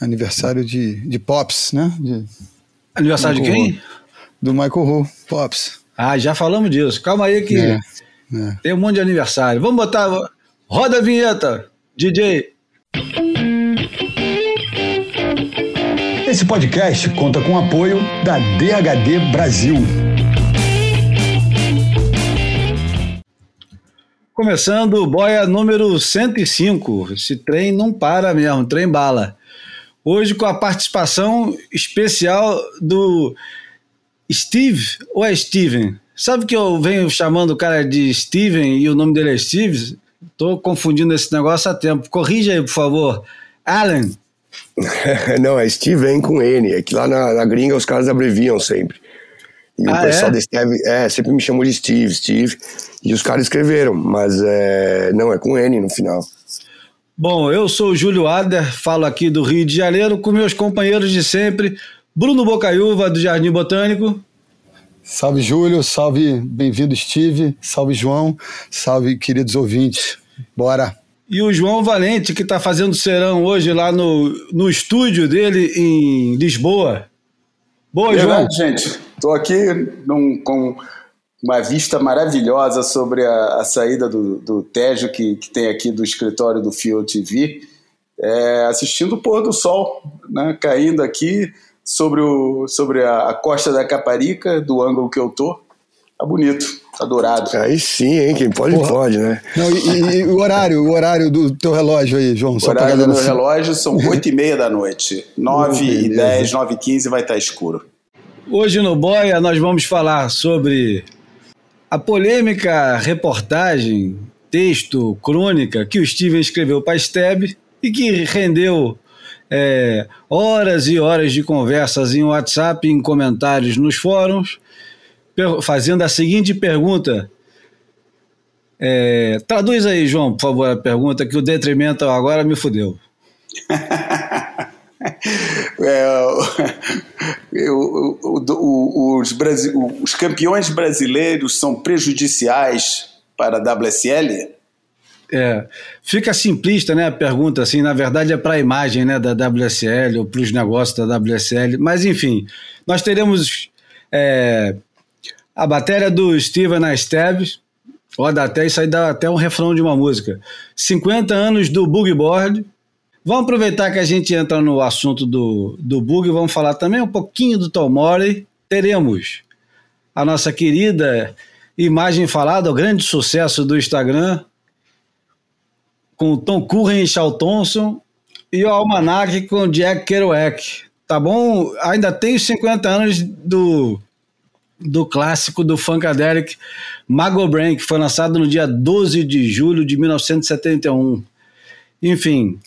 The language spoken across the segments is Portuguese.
aniversário de, de Pops, né? De aniversário Michael de quem? Ho. Do Michael Ho, Pops. Ah, já falamos disso. Calma aí que é, é. tem um monte de aniversário. Vamos botar. Roda a vinheta, DJ. Esse podcast conta com o apoio da DHD Brasil. Começando o boia número 105. Esse trem não para mesmo, trem bala. Hoje com a participação especial do Steve ou é Steven? Sabe que eu venho chamando o cara de Steven e o nome dele é Steve? Tô confundindo esse negócio há tempo. Corrija aí, por favor. Alan. Não, é Steven com N. É que lá na, na gringa os caras abreviam sempre. E ah, o pessoal é? Steve, é, sempre me chamou de Steve, Steve. E os caras escreveram, mas é, não, é com N no final. Bom, eu sou o Júlio Ader, falo aqui do Rio de Janeiro com meus companheiros de sempre, Bruno Bocaiúva, do Jardim Botânico. Salve, Júlio, salve, bem-vindo, Steve, salve, João, salve, queridos ouvintes. Bora! E o João Valente, que está fazendo serão hoje lá no, no estúdio dele em Lisboa. Boa, Verdade, João. gente. Estou aqui num, com uma vista maravilhosa sobre a, a saída do, do Tejo que, que tem aqui do escritório do Fio TV, é, assistindo o pôr do sol, né, caindo aqui sobre, o, sobre a, a, costa da Caparica, do ângulo que eu tô. Tá bonito, tá dourado. Aí sim, hein? Quem pode, Porra. pode, né? Não, e, e, o horário, o horário do teu relógio aí, João? O horário do meu assim. relógio são 8 e meia da noite. 9 e 10, 9 e 15 vai estar escuro. Hoje no Boia nós vamos falar sobre a polêmica reportagem, texto, crônica que o Steven escreveu para a STEB e que rendeu é, horas e horas de conversas em WhatsApp, em comentários nos fóruns, fazendo a seguinte pergunta. É, traduz aí, João, por favor, a pergunta que o detrimento agora me fudeu. é, o, o, os, os campeões brasileiros são prejudiciais para a WSL? É, fica simplista, né, a pergunta, assim, na verdade é para a imagem, né, da WSL ou para os negócios da WSL, mas enfim, nós teremos é, a bateria do Steven Esteves, ó, dá até, isso aí dá até um refrão de uma música, 50 anos do Boogie Board, Vamos aproveitar que a gente entra no assunto do, do bug e vamos falar também um pouquinho do Tom Mori. Teremos a nossa querida imagem falada, o grande sucesso do Instagram, com o Tom Curren e Charles Thompson, e o Almanac com o Jack Kerouac. Tá bom? Ainda tem os 50 anos do, do clássico do Funkadelic Mago Brain, que foi lançado no dia 12 de julho de 1971. Enfim,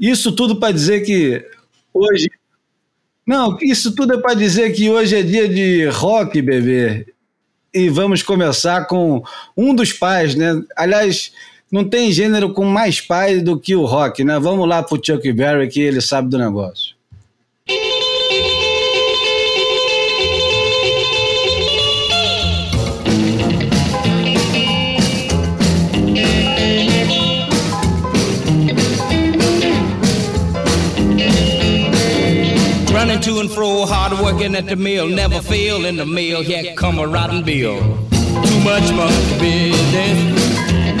isso tudo para dizer que hoje. Não, isso tudo é para dizer que hoje é dia de rock, bebê. E vamos começar com um dos pais, né? Aliás, não tem gênero com mais pai do que o rock, né? Vamos lá pro Chuck Berry que ele sabe do negócio. Running to and fro, hard working at the mill, never fail in the mill, yeah, come a rotten bill. Too much monkey business,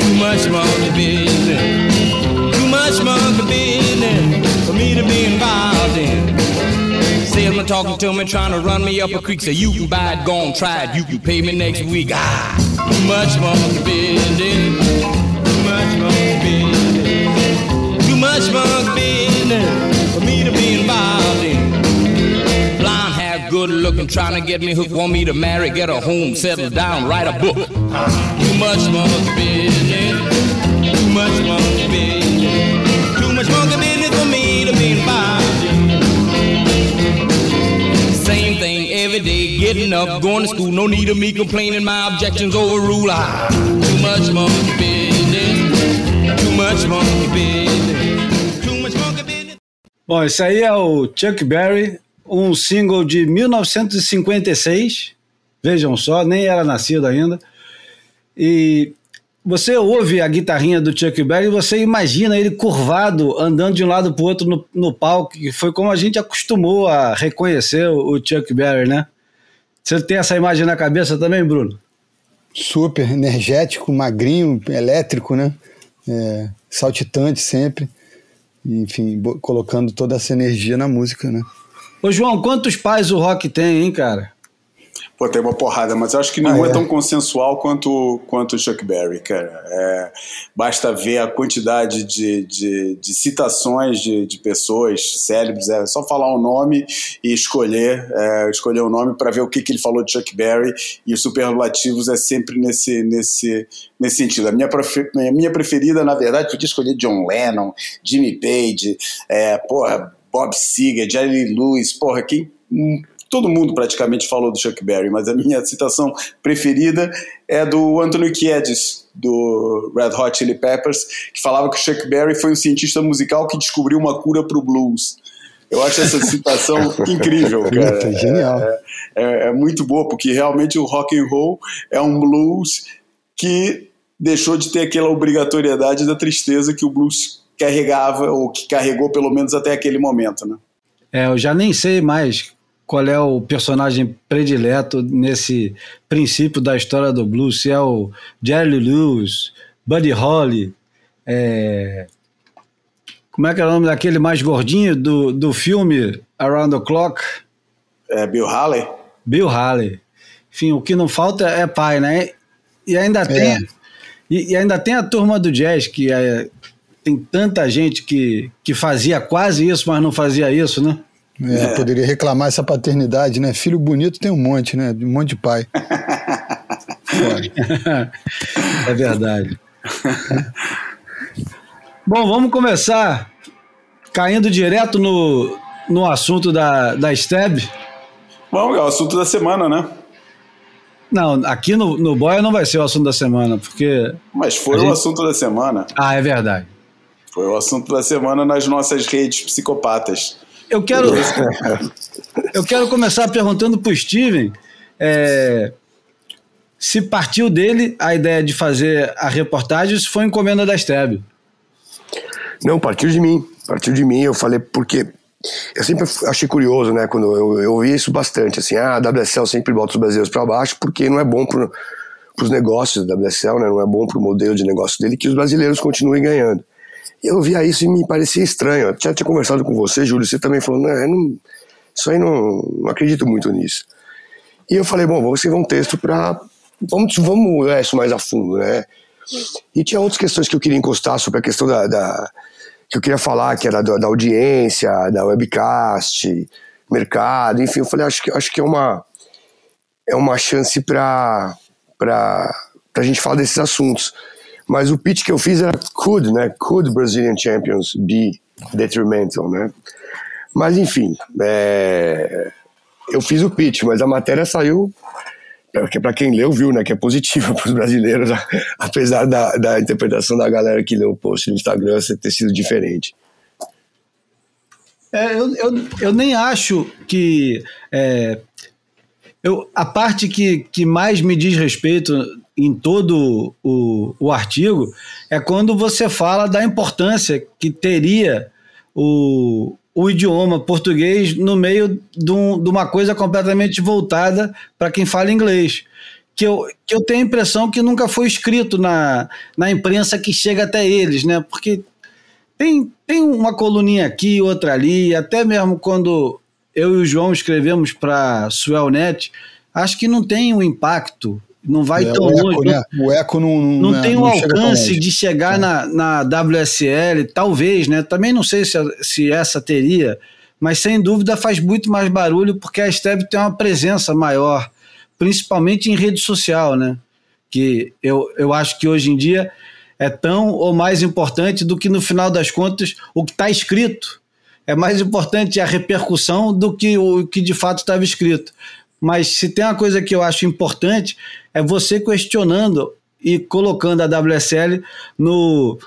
too much monkey business, too much monkey business for me to be involved in. Salesman talking to me, trying to run me up a creek, say you can buy it, go on, try it, you can pay me next week. Ah, too much monkey business, too much monkey business, too much monkey good looking, trying to get me hooked, want me to marry, get a home, settle down, write a book. Too much monkey business, too much monkey business, too much monkey business for me to be involved Same thing every day, getting up, going to school, no need of me complaining, my objections overrule. Ah, too much monkey business, too much monkey business. Bom, aí é o Chuck Berry, um single de 1956. Vejam só, nem era nascido ainda. E você ouve a guitarrinha do Chuck Berry e você imagina ele curvado, andando de um lado para o outro no, no palco, que foi como a gente acostumou a reconhecer o, o Chuck Berry, né? Você tem essa imagem na cabeça também, Bruno? Super energético, magrinho, elétrico, né? É, saltitante sempre. Enfim, colocando toda essa energia na música, né? Ô, João, quantos pais o rock tem, hein, cara? Pô, tem uma porrada, mas eu acho que nenhum ah, é. é. tão consensual quanto, quanto o Chuck Berry, cara. É, basta ver a quantidade de, de, de citações de, de, pessoas célebres, é só falar o um nome e escolher, é, escolher o um nome para ver o que, que ele falou de Chuck Berry e os superlativos é sempre nesse, nesse, nesse sentido. A minha, minha preferida, na verdade, podia escolher John Lennon, Jimmy Page, é, porra, Bob Seger, Jerry Lewis, porra, quem todo mundo praticamente falou do Chuck Berry, mas a minha citação preferida é do Anthony Kiedis, do Red Hot Chili Peppers, que falava que o Chuck Berry foi um cientista musical que descobriu uma cura para o blues. Eu acho essa citação incrível, cara. É, genial. É, é, é, muito boa, porque realmente o rock and roll é um blues que deixou de ter aquela obrigatoriedade da tristeza que o blues carregava, ou que carregou pelo menos até aquele momento, né? É, eu já nem sei mais qual é o personagem predileto nesse princípio da história do blues, se é o Jerry Lewis, Buddy Holly, é... como é que é o nome daquele mais gordinho do, do filme Around the Clock? É Bill Haley. Bill Haley. Enfim, o que não falta é pai, né? E ainda é. tem e, e, ainda tem a turma do jazz que é, tem tanta gente que, que fazia quase isso, mas não fazia isso, né? É, é. Poderia reclamar essa paternidade, né? Filho bonito tem um monte, né? Um monte de pai. é verdade. Bom, vamos começar caindo direto no, no assunto da, da STEB. Bom, é o assunto da semana, né? Não, aqui no, no Boia não vai ser o assunto da semana, porque. Mas foi gente... o assunto da semana. Ah, é verdade. Foi o assunto da semana nas nossas redes psicopatas. Eu quero, eu quero começar perguntando para o Steven é, se partiu dele a ideia de fazer a reportagem, se foi encomenda da Steb. Não, partiu de mim. Partiu de mim. Eu falei porque eu sempre achei curioso, né? Quando eu, eu ouvi isso bastante, assim, ah, a WSL sempre bota os brasileiros para baixo porque não é bom para os negócios da WSL, né? Não é bom para o modelo de negócio dele que os brasileiros continuem ganhando. Eu via isso e me parecia estranho. Eu já tinha conversado com você, Júlio, você também falou, não, não isso aí não, não acredito muito nisso. E eu falei, bom, vamos escrever um texto para vamos, vamos olhar isso mais a fundo, né? E tinha outras questões que eu queria encostar sobre a questão da, da que eu queria falar, que era da, da, audiência, da webcast, mercado, enfim, eu falei, acho que, acho que é uma é uma chance para para a gente falar desses assuntos. Mas o pitch que eu fiz era could, né? Could Brazilian Champions be detrimental, né? Mas enfim, é... eu fiz o pitch, mas a matéria saiu que para quem leu viu, né, que é positiva para os brasileiros, apesar da, da interpretação da galera que leu o post no Instagram ter sido diferente. É, eu, eu, eu nem acho que é, eu, a parte que, que mais me diz respeito em todo o, o artigo é quando você fala da importância que teria o, o idioma português no meio de, um, de uma coisa completamente voltada para quem fala inglês. Que eu, que eu tenho a impressão que nunca foi escrito na, na imprensa que chega até eles, né? Porque tem, tem uma coluninha aqui, outra ali, até mesmo quando eu e o João escrevemos para Swellnet, acho que não tem um impacto não vai é, tão o longe. Eco, né? O eco não, não, não tem o alcance chega de chegar é. na, na WSL, talvez, né? Também não sei se, se essa teria, mas sem dúvida faz muito mais barulho porque a Steb tem uma presença maior, principalmente em rede social, né? Que eu, eu acho que hoje em dia é tão ou mais importante do que no final das contas o que está escrito. É mais importante a repercussão do que o que de fato estava escrito. Mas se tem uma coisa que eu acho importante é você questionando e colocando a WSL no,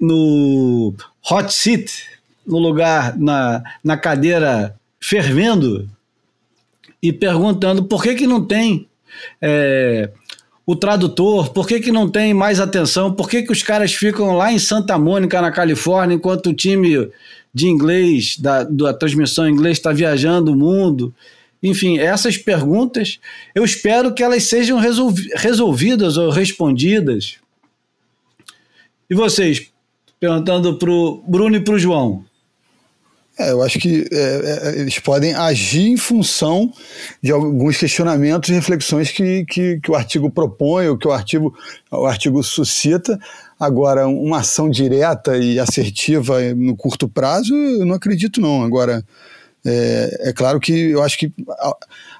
no hot seat, no lugar, na, na cadeira fervendo, e perguntando por que, que não tem é, o tradutor? Por que, que não tem mais atenção? Por que, que os caras ficam lá em Santa Mônica, na Califórnia, enquanto o time de inglês, da, da transmissão em inglês, está viajando o mundo? Enfim, essas perguntas, eu espero que elas sejam resolvi resolvidas ou respondidas. E vocês, perguntando para o Bruno e para o João. É, eu acho que é, é, eles podem agir em função de alguns questionamentos e reflexões que, que, que, o artigo propõe, ou que o artigo, o artigo suscita. Agora, uma ação direta e assertiva no curto prazo, eu não acredito, não. Agora, é, é, claro que eu acho que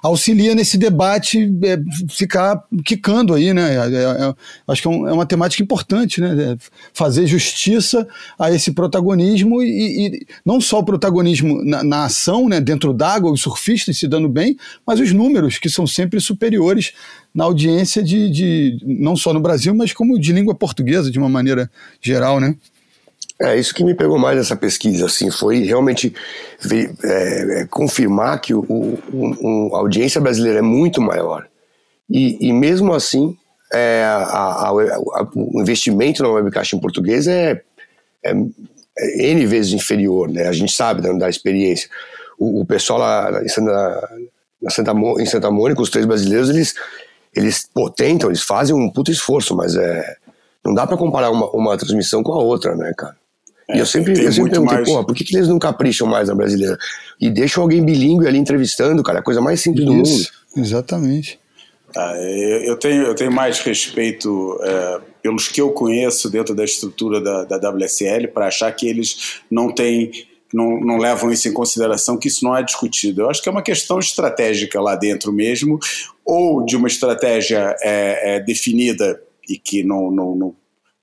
auxilia nesse debate é, ficar quicando aí, né? É, é, acho que é, um, é, uma temática importante, né? É, fazer justiça a esse protagonismo e, e não só o protagonismo na, na ação, né? Dentro d'água, os surfistas se dando bem, mas os números que são sempre superiores na audiência de, de não só no Brasil, mas como de língua portuguesa de uma maneira geral, né? É, isso que me pegou mais nessa pesquisa, assim, foi realmente ver, é, é, confirmar que o, o, a audiência brasileira é muito maior. E, e mesmo assim, é, a, a, a, o investimento na webcast em português é, é, é, N vezes inferior, né? A gente sabe da, da experiência. O, o, pessoal lá em Santa, Santa, em Santa Mônica, os três brasileiros, eles, eles pô, tentam, eles fazem um puto esforço, mas é, não dá para comparar uma, uma transmissão com a outra, né, cara? É, e eu sempre, eu sempre perguntei, mais... por que, que eles não capricham mais na brasileira? E deixam alguém bilíngue ali entrevistando, cara, a coisa mais simples Isso, do mundo. Exatamente. Ah, eu, tenho, eu tenho mais respeito é, pelos que eu conheço dentro da estrutura da, da WSL para achar que eles não têm não, não, levam isso em consideração, que isso não é discutido. Eu acho que é uma questão estratégica lá dentro mesmo, ou de uma estratégia é, é, definida e que não, não, não,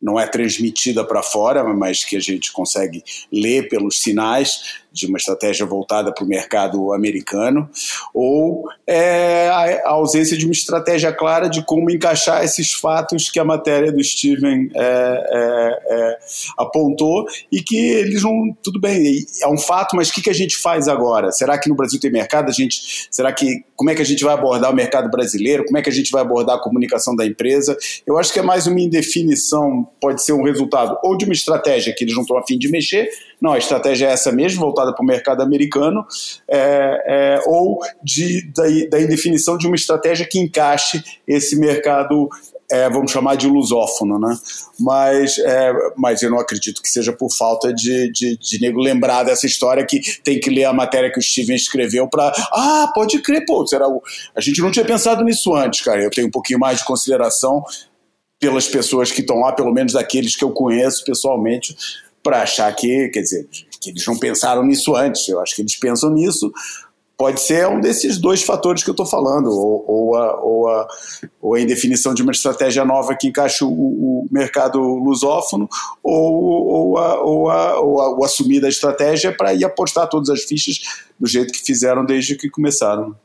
não é transmitida para fora, mas que a gente consegue ler pelos sinais de uma estratégia voltada para o mercado americano, ou é, a, ausência de uma estratégia clara de como encaixar esses fatos que a matéria do Steven é, é, é apontou e que eles não. Tudo bem, é um fato, mas o que, que a gente faz agora? Será que no Brasil tem mercado? A gente, será que. Como é que a gente vai abordar o mercado brasileiro? Como é que a gente vai abordar a comunicação da empresa? Eu acho que é mais uma indefinição, pode ser um resultado ou de uma estratégia que eles não estão afim de mexer, não, a estratégia é essa mesmo, voltada para o mercado americano, é, é, ou de, da, da indefinição de uma estratégia que encaixe esse mercado é, vamos chamar de lusófono, né? Mas, é, mas eu não acredito que seja por falta de, de, de nego lembrar dessa história que tem que ler a matéria que o Steven escreveu para. Ah, pode crer, pô, será o... a gente não tinha pensado nisso antes, cara. Eu tenho um pouquinho mais de consideração pelas pessoas que estão lá, pelo menos daqueles que eu conheço pessoalmente, para achar que, quer dizer, que eles não pensaram nisso antes. Eu acho que eles pensam nisso. Pode ser um desses dois fatores que eu estou falando, ou, ou, a, ou, a, ou a indefinição de uma estratégia nova que encaixa o, o mercado lusófono, ou, ou, a, ou, a, ou, a, ou assumir da estratégia para ir apostar todas as fichas do jeito que fizeram desde que começaram.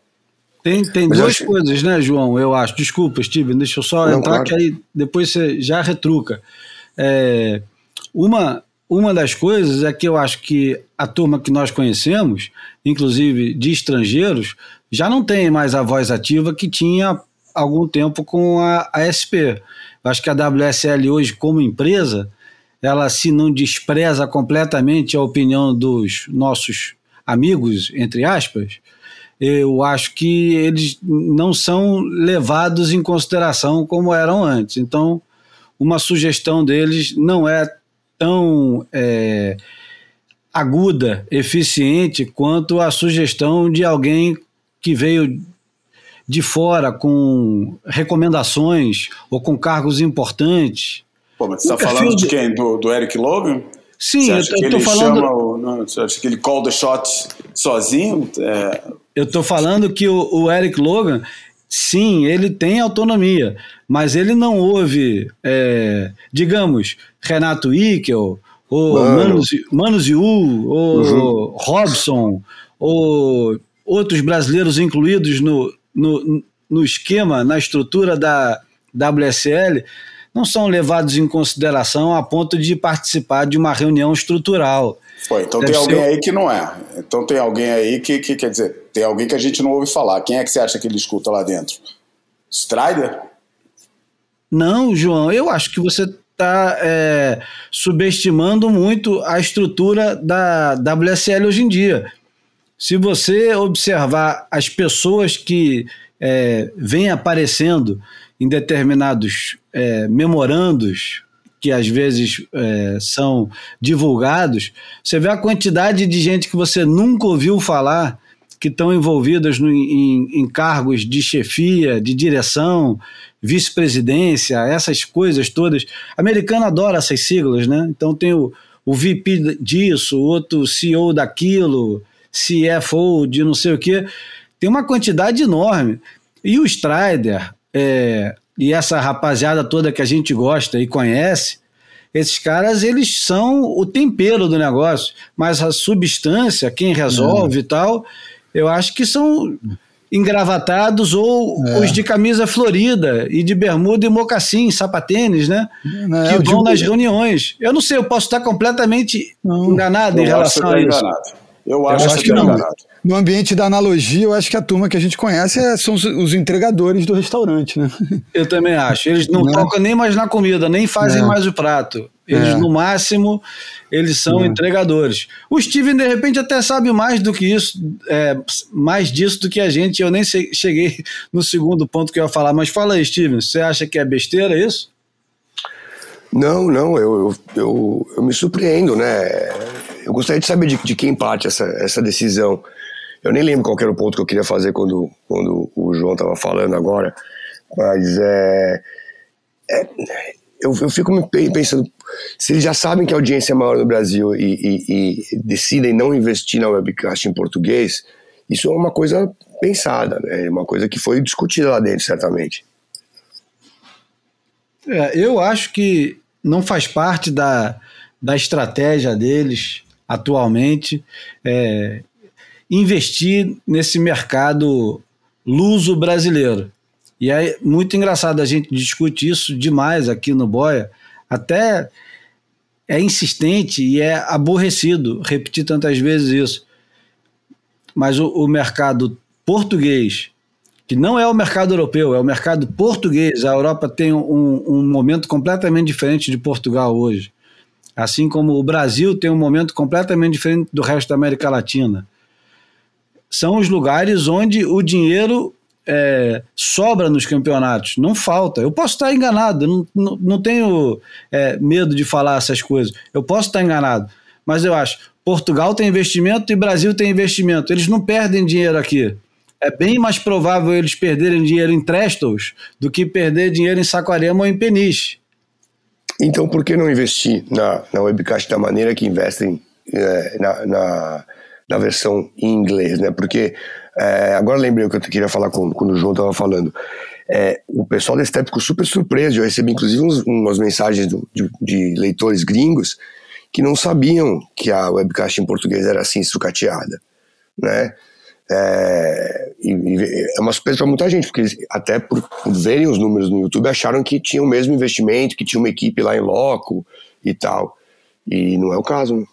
Tem, tem duas acho... coisas, né, João? Eu acho. Desculpa, Steven, deixa eu só Não, entrar, claro. que aí depois você já retruca. É, uma, uma das coisas é que eu acho que a turma que nós conhecemos, inclusive de estrangeiros, já não tem mais a voz ativa que tinha algum tempo com a, a SP. Eu acho que a WSL hoje, como empresa, ela se não despreza completamente a opinião dos nossos amigos, entre aspas, eu acho que eles não são levados em consideração como eram antes. Então, uma sugestão deles não é tão é, aguda, eficiente, quanto a sugestão de alguém que veio de fora com recomendações ou com cargos importantes. Pô, mas você está falando de quem? Do, do Eric Logan? Sim, eu estou falando. O, não, você acha que ele call the shots sozinho? É... Eu estou falando que o, o, Eric Logan, sim, ele tem autonomia, mas ele não ouve, é, digamos, Renato Ickel, ou Mano. Manos Yu, ou uhum. Robson, ou outros brasileiros incluídos no, no, no esquema, na estrutura da WSL, não são levados em consideração a ponto de participar de uma reunião estrutural. Pô, então Deve tem alguém ser... aí que não é. Então tem alguém aí que, que, quer dizer, tem alguém que a gente não ouve falar. Quem é que você acha que ele escuta lá dentro? Strider? Não, João, eu acho que você está é, subestimando muito a estrutura da WSL hoje em dia. Se você observar as pessoas que é, vêm aparecendo em determinados é, memorandos que às vezes é, são divulgados, você vê a quantidade de gente que você nunca ouviu falar que estão envolvidas em, em cargos de chefia, de direção, vice-presidência, essas coisas todas. A americana adora essas siglas, né? Então tem o, o VP disso, outro CEO daquilo, CFO de não sei o quê. Tem uma quantidade enorme. E o Strider, é, e essa rapaziada toda que a gente gosta e conhece, esses caras eles são o tempero do negócio, mas a substância, quem resolve e tal, eu acho que são engravatados ou é. os de camisa florida e de bermuda e mocassim, sapatênis, né? Não, que vão digo... nas reuniões. Eu não sei, eu posso estar completamente não. enganado em relação a isso. Enganado. Eu acho, eu acho que, que não. No ambiente da analogia, eu acho que a turma que a gente conhece é, são os, os, entregadores do restaurante, né? Eu também acho. Eles não, não. tocam nem mais na comida, nem fazem é. mais o prato. Eles, é. no máximo, eles são é. entregadores. O Steven, de repente, até sabe mais do que isso, é, mais disso do que a gente. Eu nem cheguei no segundo ponto que eu ia falar, mas fala aí, Steven, você acha que é besteira isso? Não, não, eu, eu, eu, me surpreendo, né? Eu gostaria de saber de, de quem parte essa, essa decisão. Eu nem lembro qual era o ponto que eu queria fazer quando, quando o João estava falando agora, mas é, é eu, eu fico pensando, se eles já sabem que a audiência é maior no Brasil e, e, e decidem não investir na webcast em português, isso é uma coisa pensada, né? É uma coisa que foi discutida lá dentro, certamente. É, eu acho que não faz parte da, da estratégia deles atualmente é, investir nesse mercado luso brasileiro. E é muito engraçado, a gente discute isso demais aqui no Boia, até é insistente e é aborrecido repetir tantas vezes isso. Mas o, o mercado português, que não é o mercado europeu, é o mercado português. A Europa tem um, um momento completamente diferente de Portugal hoje. Assim como o Brasil tem um momento completamente diferente do resto da América Latina. São os lugares onde o dinheiro é, sobra nos campeonatos, não falta. Eu posso estar enganado, não, não, não tenho é, medo de falar essas coisas. Eu posso estar enganado, mas eu acho Portugal tem investimento e Brasil tem investimento. Eles não perdem dinheiro aqui. É bem mais provável eles perderem dinheiro em Trestles do que perder dinheiro em Saquarema ou em Peniche. Então, por que não investir na, na webcast da maneira que investem é, na, na, na versão em inglês, né? Porque é, agora lembrei o que eu queria falar quando, quando o João estava falando. É, o pessoal da Step ficou super surpreso. Eu recebi inclusive uns, umas mensagens do, de, de, leitores gringos que não sabiam que a webcast em português era assim sucateada, né? É, é uma surpresa para muita gente, porque até por, por, verem os números no YouTube acharam que tinha o mesmo investimento, que tinha uma equipe lá em loco e tal. E não é o caso. Né?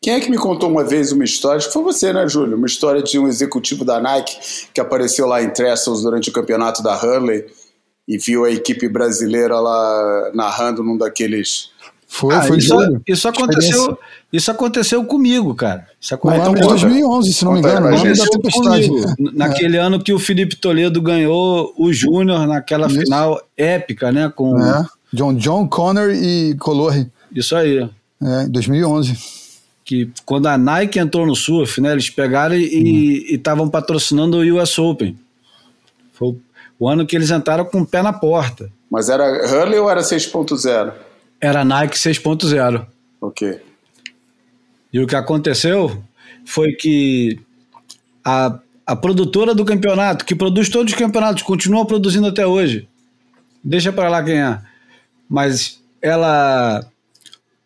Quem é que me contou uma vez uma história? Foi você, né, Júlio? Uma história de um executivo da Nike que apareceu lá em Trestles durante o campeonato da Hurley e viu a equipe brasileira lá narrando num daqueles. Foi, ah, foi isso, isso aconteceu, isso aconteceu comigo, cara. Isso aconteceu em 2011, se não me engano, ano da tempestade. Naquele é. ano que o Felipe Toledo ganhou o Júnior naquela isso. final épica, né, com é. John John Connor e Colore. Isso aí. É, 2011 que quando a Nike entrou no surf, né, eles pegaram e estavam uhum. patrocinando o US Open. Foi o ano que eles entraram com o pé na porta. Mas era Hurley ou era 6.0? Era Nike 6.0. Ok. E o que aconteceu foi que a, a produtora do campeonato, que produz todos os campeonatos, continua produzindo até hoje. Deixa para lá quem é. Mas ela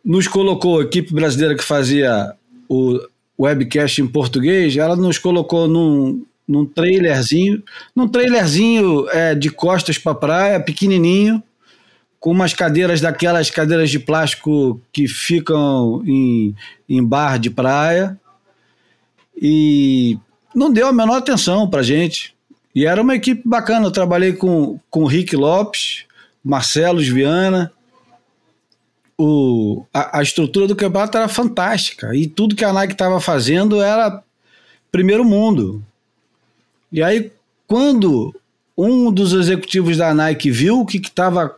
nos colocou, a equipe brasileira que fazia o webcast em português, ela nos colocou num, num trailerzinho, num trailerzinho é, de costas para praia, pequenininho, com umas cadeiras daquelas cadeiras de plástico que ficam em, em bar de praia. E não deu a menor atenção para gente. E era uma equipe bacana. Eu trabalhei com, com o Rick Lopes, Marcelos Viana. O, a, a estrutura do campeonato era fantástica e tudo que a Nike estava fazendo era primeiro mundo. E aí, quando um dos executivos da Nike viu o que estava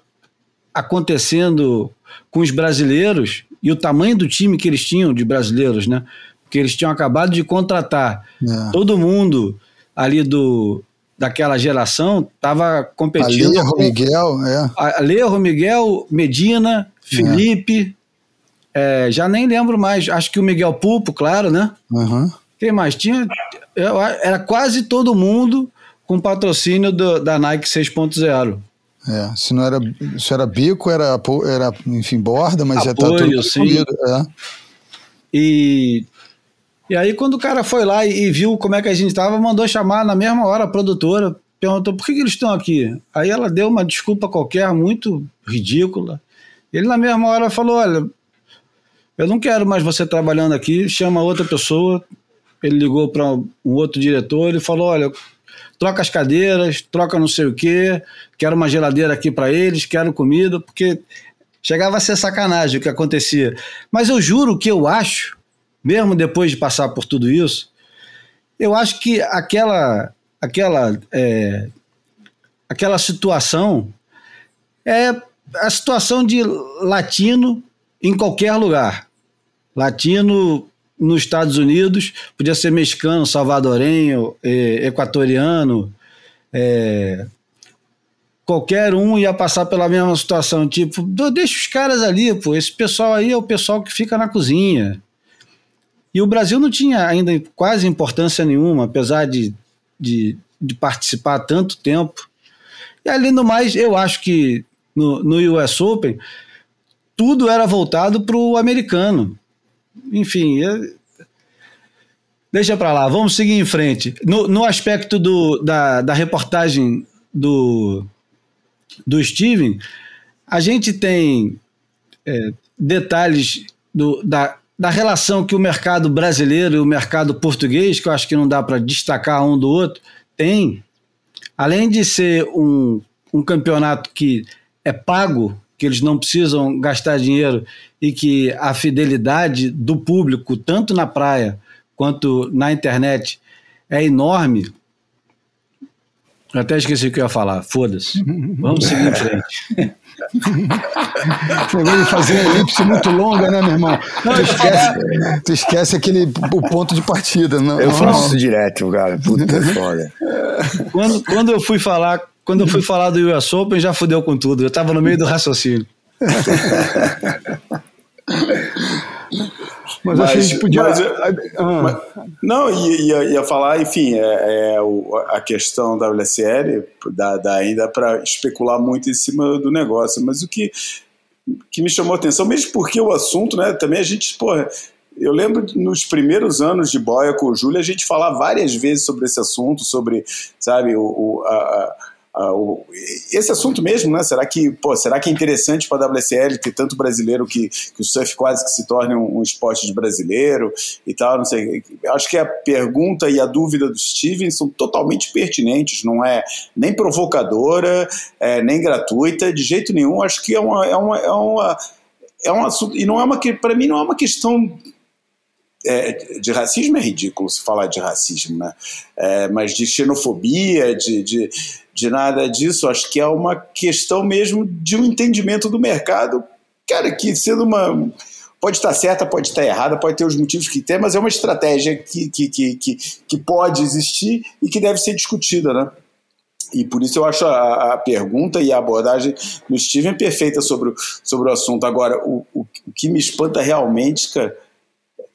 acontecendo com os brasileiros e o tamanho do time que eles tinham de brasileiros, né? Porque eles tinham acabado de contratar é. todo mundo ali do daquela geração estava competindo. Alejo, com Miguel, é. Alejo, Miguel, Medina, Felipe, é. É, já nem lembro mais. Acho que o Miguel Pulpo, claro, né? Uhum. Quem mais? Tinha, era quase todo mundo com patrocínio do, da Nike 6.0. É, se não era, se era bico, era, era enfim, borda, mas Apoio, já tá tudo sim. É. E, e aí quando o cara foi lá e, e, viu como é que a gente tava, mandou chamar na mesma hora a produtora, perguntou por que, que eles estão aqui. Aí ela deu uma desculpa qualquer, muito ridícula. Ele na mesma hora falou, olha, eu não quero mais você trabalhando aqui, chama outra pessoa. Ele ligou para um outro diretor, ele falou, olha, troca as cadeiras, troca não sei o quê, quero uma geladeira aqui para eles, quero comida, porque chegava a ser sacanagem o que acontecia. Mas eu juro que eu acho, mesmo depois de passar por tudo isso, eu acho que aquela aquela é, aquela situação é a situação de latino em qualquer lugar. Latino nos Estados Unidos, podia ser mexicano, salvadorenho, é, equatoriano, é, qualquer um ia passar pela mesma situação, tipo, deixa os caras ali, pô, esse pessoal aí é o pessoal que fica na cozinha. E o Brasil não tinha ainda quase importância nenhuma, apesar de, de, de participar tanto tempo. E além do mais, eu acho que no, no US Open, tudo era voltado para o americano enfim, deixa para lá, vamos seguir em frente. No, no aspecto do, da, da reportagem do, do Steven, a gente tem é, detalhes do, da, da relação que o mercado brasileiro e o mercado português, que eu acho que não dá para destacar um do outro, tem. Além de ser um, um campeonato que é pago que eles não precisam gastar dinheiro e que a fidelidade do público, tanto na praia quanto na internet, é enorme. Eu até esqueci o que eu ia falar, foda-se. Vamos seguir em frente. Foi fazer uma elipse muito longa, né, meu irmão? Não, tu, esquece, tu esquece aquele o ponto de partida. Não, eu faço isso direto, cara. Puta foda. Quando, quando eu fui falar quando eu fui falar do US Open, já fudeu com tudo. Eu estava no meio do raciocínio. mas, mas acho que a gente podia. Mas, ah. mas, não, ia, ia falar, enfim, é, é a questão da WSL dá, dá ainda para especular muito em cima do negócio. Mas o que, que me chamou a atenção, mesmo porque o assunto, né, também a gente, porra, eu lembro nos primeiros anos de boia com o Júlio, a gente falar várias vezes sobre esse assunto, sobre, sabe, o, o a, Uh, esse assunto mesmo, né? Será que, pô, será que é interessante para a WSL ter tanto brasileiro que, que o surf quase que se torne um, um, esporte de brasileiro e tal? Não sei. Acho que a pergunta e a dúvida do Steven são totalmente pertinentes, não é nem provocadora, é, nem gratuita, de jeito nenhum. Acho que é uma, é uma, é uma, é um assunto, e não é uma, para mim não é uma questão é, de racismo é ridículo se falar de racismo, né? É, mas de xenofobia, de, de, de nada disso, acho que é uma questão mesmo de um entendimento do mercado, cara, que sendo uma. Pode estar certa, pode estar errada, pode ter os motivos que tem, mas é uma estratégia que, que, que, que, que pode existir e que deve ser discutida, né? E por isso eu acho a, a, pergunta e a abordagem do Steven perfeita sobre o, sobre o assunto. Agora, o, o, o que me espanta realmente, cara,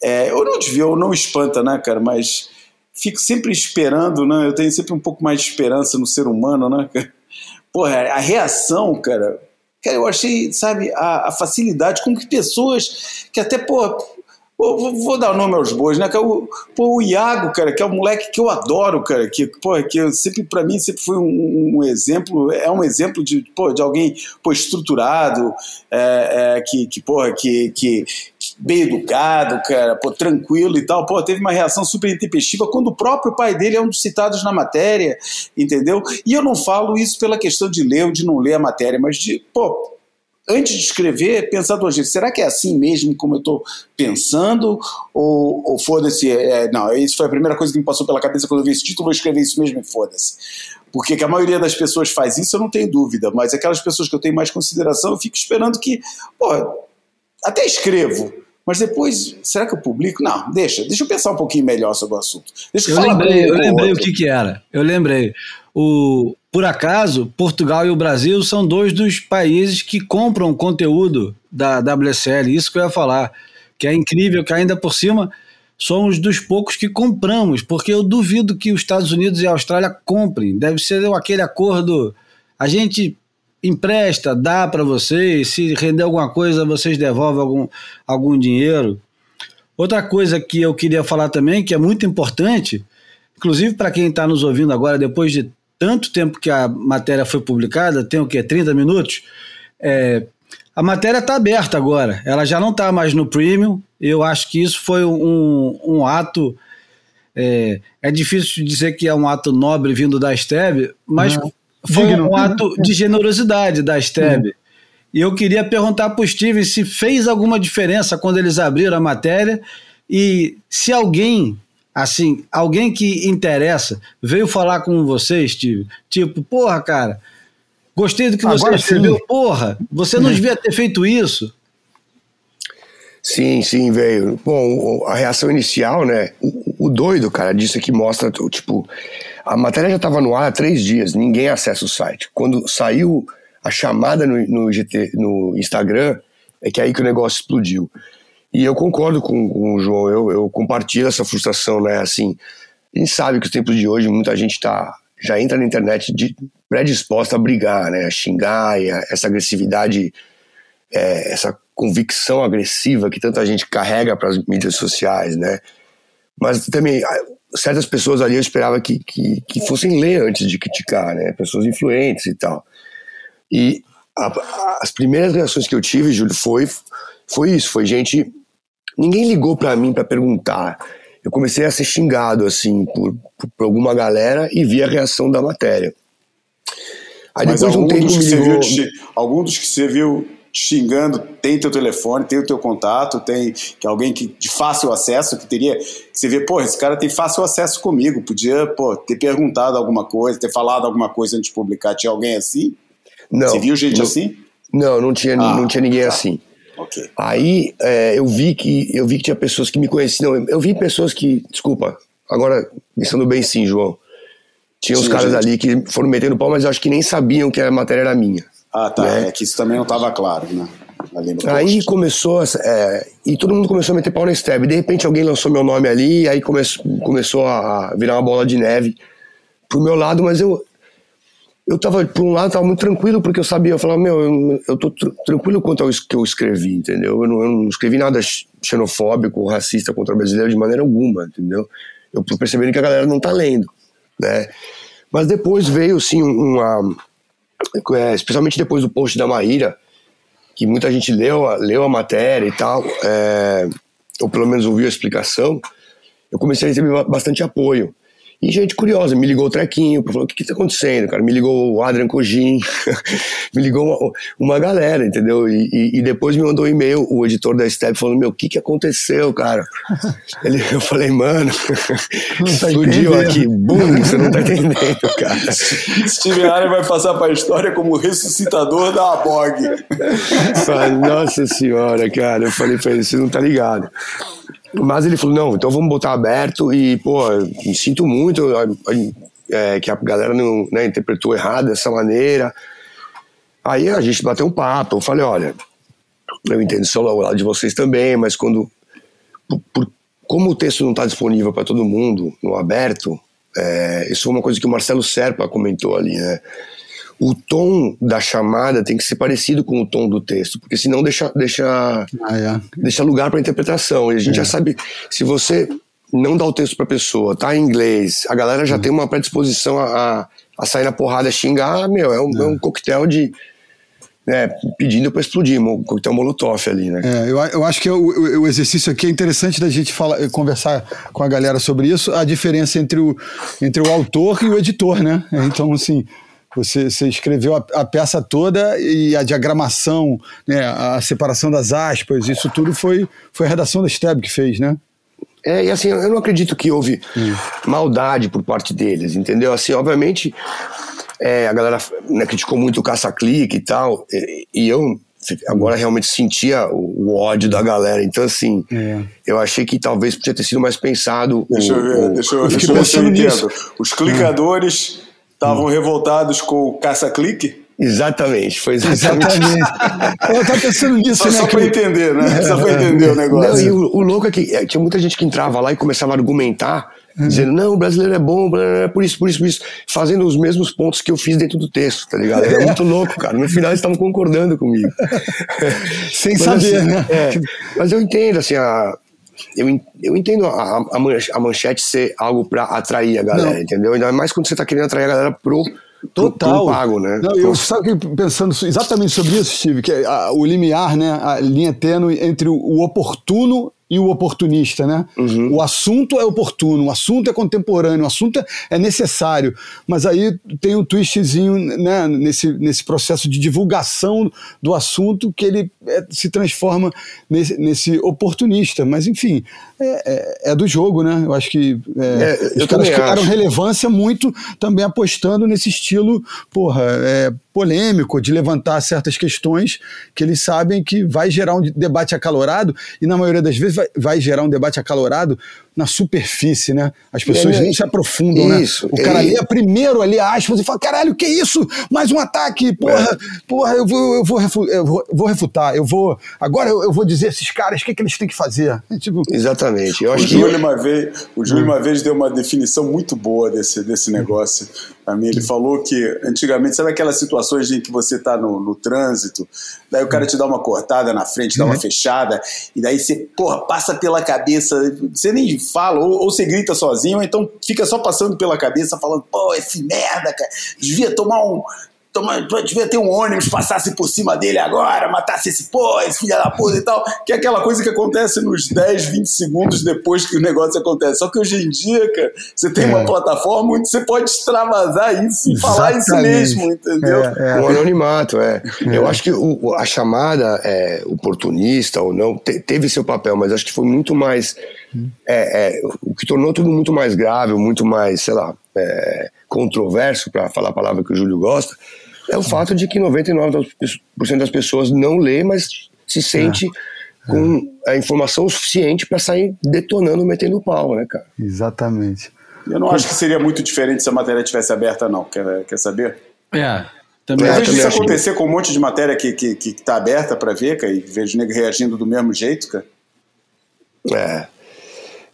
é, eu não devia, ou não espanta, né, cara, mas fico sempre esperando, né? Eu tenho sempre um pouco mais de esperança no ser humano, né? Porra, a reação, cara. Cara, eu achei, sabe, a, a facilidade com que pessoas que até, pô, Vou, dar nome aos bois, né? É o, pô, o Iago, cara, que é um moleque que eu adoro, cara, que, pô, que eu sempre, para mim, sempre foi um, um, exemplo, é um exemplo de, pô, de alguém, pô, estruturado, é, é, que, que, porra, que, que, bem educado, cara, pô, tranquilo e tal. Pô, teve uma reação super intempestiva quando o próprio pai dele é um dos citados na matéria, entendeu? E eu não falo isso pela questão de ler ou de não ler a matéria, mas de, pô, antes de escrever, pensar duas vezes, será que é assim mesmo como eu estou pensando? Ou, ou foda-se, é, não, isso foi a primeira coisa que me passou pela cabeça quando eu vi esse título, vou escrever isso mesmo e foda-se. Porque que a maioria das pessoas faz isso, eu não tenho dúvida, mas aquelas pessoas que eu tenho mais consideração, eu fico esperando que, pô, até escrevo, mas depois, será que eu publico? Não, deixa, deixa eu pensar um pouquinho melhor sobre o assunto. Deixa eu, eu lembrei, eu lembrei o que que era, eu lembrei. O, por acaso, Portugal e o Brasil são dois dos países que compram conteúdo da WSL, isso que eu ia falar, que é incrível que ainda por cima somos dos poucos que compramos, porque eu duvido que os Estados Unidos e a Austrália comprem. Deve ser aquele acordo, a gente empresta, dá para vocês, se render alguma coisa, vocês devolvem algum, algum dinheiro. Outra coisa que eu queria falar também, que é muito importante, inclusive para quem está nos ouvindo agora, depois de tanto tempo que a matéria foi publicada, tem o quê? 30 minutos? É, a matéria está aberta agora, ela já não está mais no premium. Eu acho que isso foi um, um ato. É, é, difícil dizer que é um ato nobre vindo da STEB, mas. Foi Digno. um ato de generosidade da STEB. Uhum. E eu queria perguntar para o Steven se fez alguma diferença quando eles abriram a matéria e se alguém Assim, alguém que interessa veio falar com você, Steve, tipo, porra, cara, gostei do que Agora você escreveu, sim. porra, você não devia ter feito isso. Sim, sim, veio. Bom, a reação inicial, né? O, o doido, cara, disso aqui mostra, tipo, a matéria já estava no ar há três dias, ninguém acessa o site. Quando saiu a chamada no, no, GT, no Instagram, é que é aí que o negócio explodiu. E eu concordo com, com o João, eu, eu, compartilho essa frustração, né? Assim, a gente sabe que os tempos de hoje muita gente tá, já entra na internet de, predisposta a brigar, né? A xingar, e a, essa agressividade, é, essa convicção agressiva que tanta gente carrega para as mídias sociais, né? Mas também, certas pessoas ali eu esperava que, que, que fossem ler antes de criticar, né? Pessoas influentes e tal. E a, a, as primeiras reações que eu tive, Júlio, foi, foi isso, foi gente Ninguém ligou para mim para perguntar. Eu comecei a ser xingado, assim, por, por, por, alguma galera e vi a reação da matéria. Aí Mas depois de um tempo me ligou... Viu, algum dos que você viu te xingando tem teu telefone, tem o teu contato, tem que alguém que de fácil acesso que teria que você vê, pô, esse cara tem fácil acesso comigo, podia, pô, ter perguntado alguma coisa, ter falado alguma coisa antes de publicar, tinha alguém assim? Não. Você viu gente não, assim? Não, não tinha, ah, não tinha ninguém tá. assim. Okay. Aí é, eu vi que eu vi que tinha pessoas que me conheciam. Eu vi pessoas que, desculpa, agora pensando bem sim, João. Tinha sim, uns caras gente. ali que foram metendo pau, mas eu acho que nem sabiam que a matéria era minha. Ah, tá. Né? É que isso também não estava claro, né? Aí começou, é, e todo mundo começou a meter pau na Steb. De repente alguém lançou meu nome ali, aí come, começou a virar uma bola de neve pro meu lado, mas eu, eu tava, por um lado, tava muito tranquilo, porque eu sabia, eu falava, meu, eu, eu tô tr tranquilo quanto ao que eu escrevi, entendeu? Eu não, eu não, escrevi nada xenofóbico, racista contra brasileiro de maneira alguma, entendeu? Eu tô percebendo que a galera não tá lendo, né? Mas depois veio, sim, uma... É, especialmente depois do post da Maíra, que muita gente leu, leu a matéria e tal, é, ou pelo menos ouviu a explicação, eu comecei a receber bastante apoio. E gente curiosa, me ligou o Trequinho, falou: o que que tá acontecendo, cara? Me ligou o Adrian Cogin, me ligou uma, uma, galera, entendeu? E, e, e depois me mandou um e-mail, o editor da Step, falando: meu, o que que aconteceu, cara? Ele, eu falei: mano, tá explodiu aqui, bum, você não tá entendendo, cara. Steve Allen vai passar pra história como ressuscitador da Borg. Nossa senhora, cara, eu falei pra ele: você não tá ligado. Mas ele falou, não, então vamos botar aberto e, pô, me sinto muito é, que a galera não né, interpretou errado dessa maneira. Aí a gente bateu um papo, eu falei, olha, eu entendo o lado de vocês também, mas quando... Por, por, como o texto não está disponível para todo mundo no aberto, é, isso foi uma coisa que o Marcelo Serpa comentou ali, né? O tom da chamada tem que ser parecido com o tom do texto, porque senão deixa, deixa, ah, é. deixa lugar para interpretação. E a gente é. já sabe, se você não dá o texto para a pessoa, tá em inglês, a galera já hum. tem uma predisposição a, a, sair na porrada, a xingar, meu, é um, é. um é coquetel de, né, pedindo para explodir o coquetel Molotov ali, né? É, eu, eu acho que é o, o, exercício aqui é interessante da gente falar, conversar com a galera sobre isso, a diferença entre o, entre o autor e o editor, né? Então, assim, você, você escreveu a, a, peça toda e a diagramação, né, a separação das aspas, isso tudo foi, foi a redação da Steb que fez, né? É, e assim, eu não acredito que houve hum. maldade por parte deles, entendeu? Assim, obviamente, é, a galera né, criticou muito o caça-clique e tal, e, e, eu agora realmente sentia o, o, ódio da galera. Então, assim, é. eu achei que talvez podia ter sido mais pensado. Deixa o, eu ver, o, deixa eu, deixa eu ver se eu entendo. Os clicadores estavam hum. revoltados com o caça-clique? Exatamente, foi exatamente. exatamente. eu tava pensando nisso, só, né? Só para entender, né? Só para entender o negócio. Não, e o, o, louco é que é, tinha muita gente que entrava lá e começava a argumentar Uhum. Dizendo, não, o brasileiro é bom, por isso, por isso, por isso. Fazendo os mesmos pontos que eu fiz dentro do texto, tá ligado? Era muito louco, cara. No final eles estavam concordando comigo. Sem mas, saber, assim, né? É, mas eu entendo, assim, a, eu, eu entendo a, a manchete ser algo para atrair a galera, não. entendeu? Ainda mais quando você tá querendo atrair a galera pro Total. pago, né? Não, eu sabe pensando exatamente sobre isso, Steve, que é a, o limiar, né, a linha tênue entre o, o oportuno e o oportunista, né? Uhum. O assunto é oportuno, o assunto é contemporâneo, o assunto é necessário, mas aí tem um twistzinho né, nesse, nesse processo de divulgação do assunto que ele é, se transforma nesse, nesse, oportunista. Mas enfim, é, é, é, do jogo, né? Eu acho que é, é os caras criaram relevância muito também apostando nesse estilo, porra, é, polêmico, de levantar certas questões que eles sabem que vai gerar um debate acalorado e na maioria das vezes vai, gerar um debate acalorado na superfície, né? As pessoas é, nem se aprofundam, né? isso, né? O cara é, lê primeiro ali aspas e fala, caralho, que isso? Mais um ataque, porra, é. porra, eu vou, eu vou, refutar, eu vou, vou refutar, eu vou, agora eu, eu, vou dizer esses caras o que, que eles têm que fazer. Tipo, Exatamente. Eu acho o Júlio, que... uma vez, o Júlio hum. uma vez deu uma definição muito boa desse, desse negócio para mim. Ele falou que antigamente, sabe aquelas situações em que você tá no, no trânsito, daí o cara te dá uma cortada na frente, dá uma uhum. fechada, e daí você, porra, passa pela cabeça, você nem fala, ou, ou você grita sozinho, ou então fica só passando pela cabeça, falando, pô, esse merda, cara, devia tomar um. Toma, devia ter um ônibus passasse por cima dele agora, matasse esse pô, esse filho da puta e tal. Que é aquela coisa que acontece nos 10, 20 segundos depois que o negócio acontece. Só que hoje em dia, cara, você tem é. uma plataforma onde você pode extravasar isso e falar isso mesmo, entendeu? É, é. O anonimato, é. é. Eu acho que o, a chamada é, oportunista ou não te, teve seu papel, mas acho que foi muito mais. É, é, o que tornou tudo muito mais grave, muito mais, sei lá, é, controverso, para falar a palavra que o Júlio gosta, é o fato de que 99% das pessoas não lê, mas se sente é. com a informação suficiente para sair detonando, metendo pau, né, cara? Exatamente. Eu não acho que seria muito diferente se a matéria tivesse aberta, não. Quer, quer saber? É. Também, é, vejo isso acontecer que... com um monte de matéria que, que, que tá aberta para ver, cara, e vejo nego reagindo do mesmo jeito, cara. É.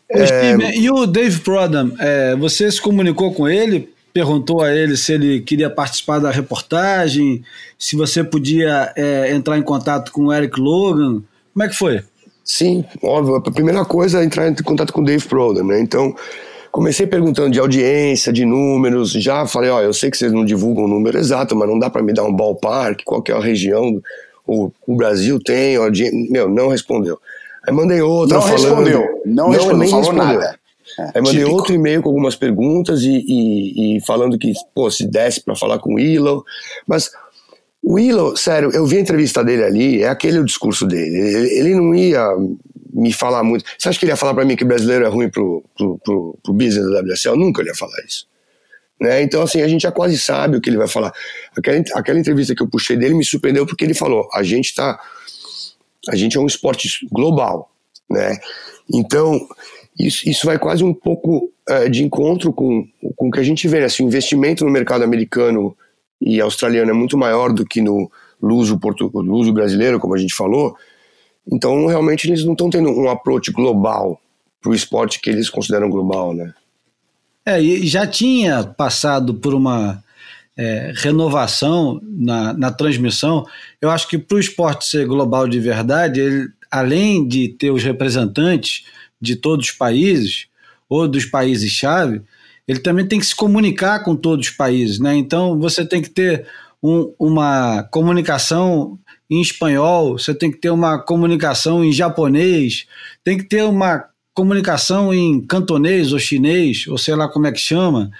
é... E o Dave Prodam, é, você se comunicou com ele perguntou a ele se ele queria participar da reportagem, se você podia é, entrar em contato com o Eric Logan. Como é que foi? Sim, óbvio. A primeira coisa é entrar em contato com o Dave Prodan, né? Então, comecei perguntando de audiência, de números. Já falei, ó, eu sei que vocês não divulgam o número exato, mas não dá para me dar um ballpark, qual que é a região. O, o Brasil tem, audiência. Meu, não respondeu. Aí mandei outra não falando. Respondeu. Não, não respondeu, nem respondeu. Nada. Aí mandei Típico. outro e-mail com algumas perguntas e, e, e falando que, pô, se desse para falar com o Willow. Mas o Willow, sério, eu vi a entrevista dele ali, é aquele o discurso dele. Ele, ele não ia me falar muito. Você acha que ele ia falar para mim que o brasileiro é ruim pro, pro, pro, pro business da WSL? Nunca ele ia falar isso. Né? Então, assim, a gente já quase sabe o que ele vai falar. Aquela, aquela entrevista que eu puxei dele me surpreendeu porque ele falou: a gente tá. A gente é um esporte global, né? Então, isso, isso vai quase um pouco uh, de encontro com, com o que a gente vê. Assim, o investimento no mercado americano e australiano é muito maior do que no luso, portu, luso brasileiro, como a gente falou. Então, realmente, eles não estão tendo um approach global para o esporte que eles consideram global, né? É, e já tinha passado por uma é, renovação na, na transmissão. Eu acho que para o esporte ser global de verdade, ele, além de ter os representantes, de todos os países, ou dos países-chave, ele também tem que se comunicar com todos os países, né? Então você tem que ter um, uma comunicação em espanhol, você tem que ter uma comunicação em japonês, tem que ter uma comunicação em cantonês ou chinês, ou sei lá como é que chama.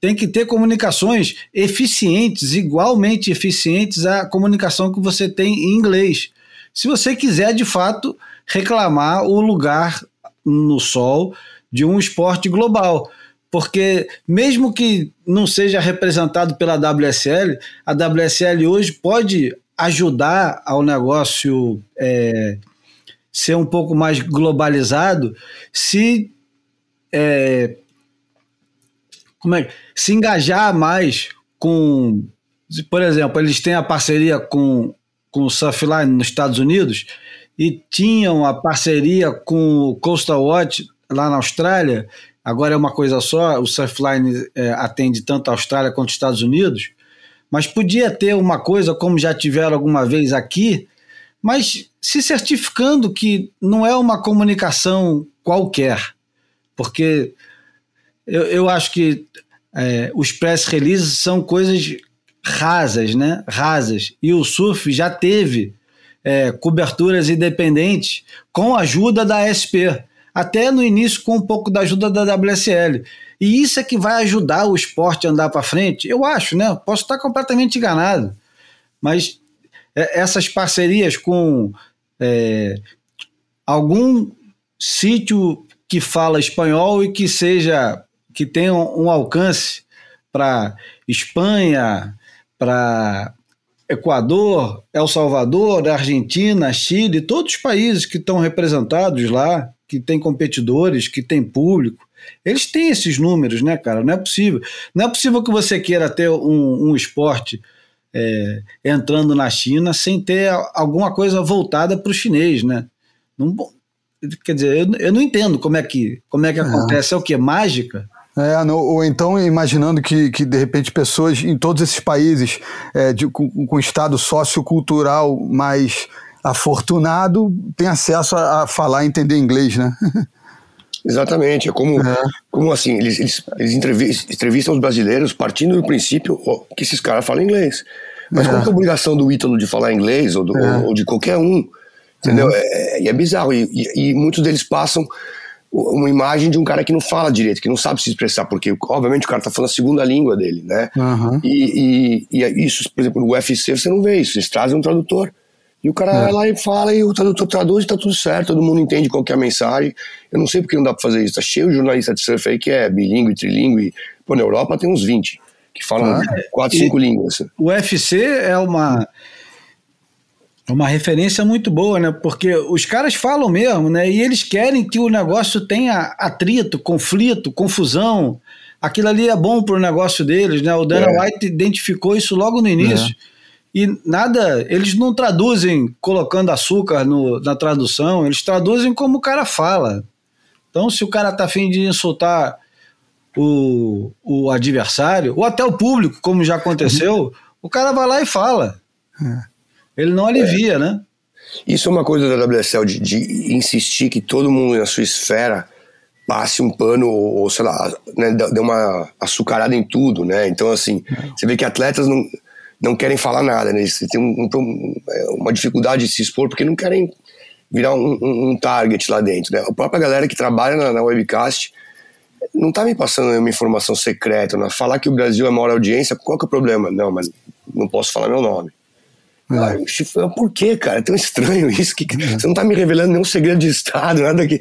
Tem que ter comunicações eficientes, igualmente eficientes à comunicação que você tem em inglês. Se você quiser, de fato, reclamar o lugar no sol de um esporte global. Porque mesmo que não seja representado pela WSL, a WSL hoje pode ajudar ao negócio é, ser um pouco mais globalizado se é, como é, se engajar mais com, por exemplo, eles têm a parceria com, com o Surfline nos Estados Unidos e tinham a parceria com o Coastal Watch lá na Austrália agora é uma coisa só, o Surfline é, atende tanto a Austrália quanto os Estados Unidos, mas podia ter uma coisa, como já tiveram alguma vez aqui, mas se certificando que não é uma comunicação qualquer, porque eu, eu acho que é, os press releases são coisas rasas, né? Rasas. E o surf já teve é, coberturas independentes com a ajuda da SP até no início com um pouco da ajuda da WSL. E isso é que vai ajudar o esporte a andar para frente, eu acho, né? Posso estar completamente enganado, mas é, essas parcerias com é, algum sítio que fala espanhol e que seja que tenha um alcance para Espanha, para Equador, El Salvador, Argentina, Chile, todos os países que estão representados lá, que tem competidores, que tem público. Eles têm esses números, né, cara? Não é possível. Não é possível que você queira ter um, um esporte é, entrando na China sem ter alguma coisa voltada para o chinês, né? Não, quer dizer, eu, eu, não entendo como é que, como é que acontece. É o que? Mágica? É, no, ou então imaginando que, que, de repente, pessoas em todos esses países é, de, com, com estado sociocultural mais afortunado tem acesso a, a falar e entender inglês, né? Exatamente, é como, é. como assim, eles, eles, eles entrevistam os brasileiros partindo do princípio que esses caras falam inglês. Mas é. qual é a obrigação do Ítalo de falar inglês, ou, do, é. ou de qualquer um, entendeu? É, é, e é bizarro, e, e, e, muitos deles passam uma imagem de um cara que não fala direito, que não sabe se expressar, porque obviamente o cara tá falando a segunda língua dele, né? Uhum. E, e, e, isso, por exemplo, no UFC você não vê isso, eles trazem um tradutor. E o cara é. vai lá e fala, e o tradutor traduz e tá tudo certo, todo mundo entende qual é a mensagem. Eu não sei porque não dá pra fazer isso. Tá cheio de jornalista de surf aí que é bilíngue, trilingue. Pô, na Europa tem uns 20 que falam ah, quatro, cinco línguas. O UFC é uma uma referência muito boa, né? Porque os caras falam mesmo, né? E eles querem que o negócio tenha atrito, conflito, confusão. Aquilo ali é bom pro negócio deles, né? O Dana é. White identificou isso logo no início. É. E nada, eles não traduzem colocando açúcar no, na tradução, eles traduzem como o cara fala. Então, se o cara tá afim de insultar o, o adversário, ou até o público, como já aconteceu, o cara vai lá e fala. É. Ele não alivia, é. né? Isso é uma coisa da WSL, de, de, insistir que todo mundo na sua esfera passe um pano, ou, sei lá, né, dê uma açucarada em tudo, né? Então, assim, você vê que atletas não não querem falar nada, né? Eles têm um, um, uma dificuldade de se expor porque não querem virar um, um, target lá dentro, né? A própria galera que trabalha na, na webcast não tá me passando uma informação secreta, né? Falar que o Brasil é maior audiência, qual que é o problema? Não, mas não posso falar meu nome. É. Ah, por que, cara? É tão estranho isso. Que, é. Você não tá me revelando nenhum segredo de Estado, nada que,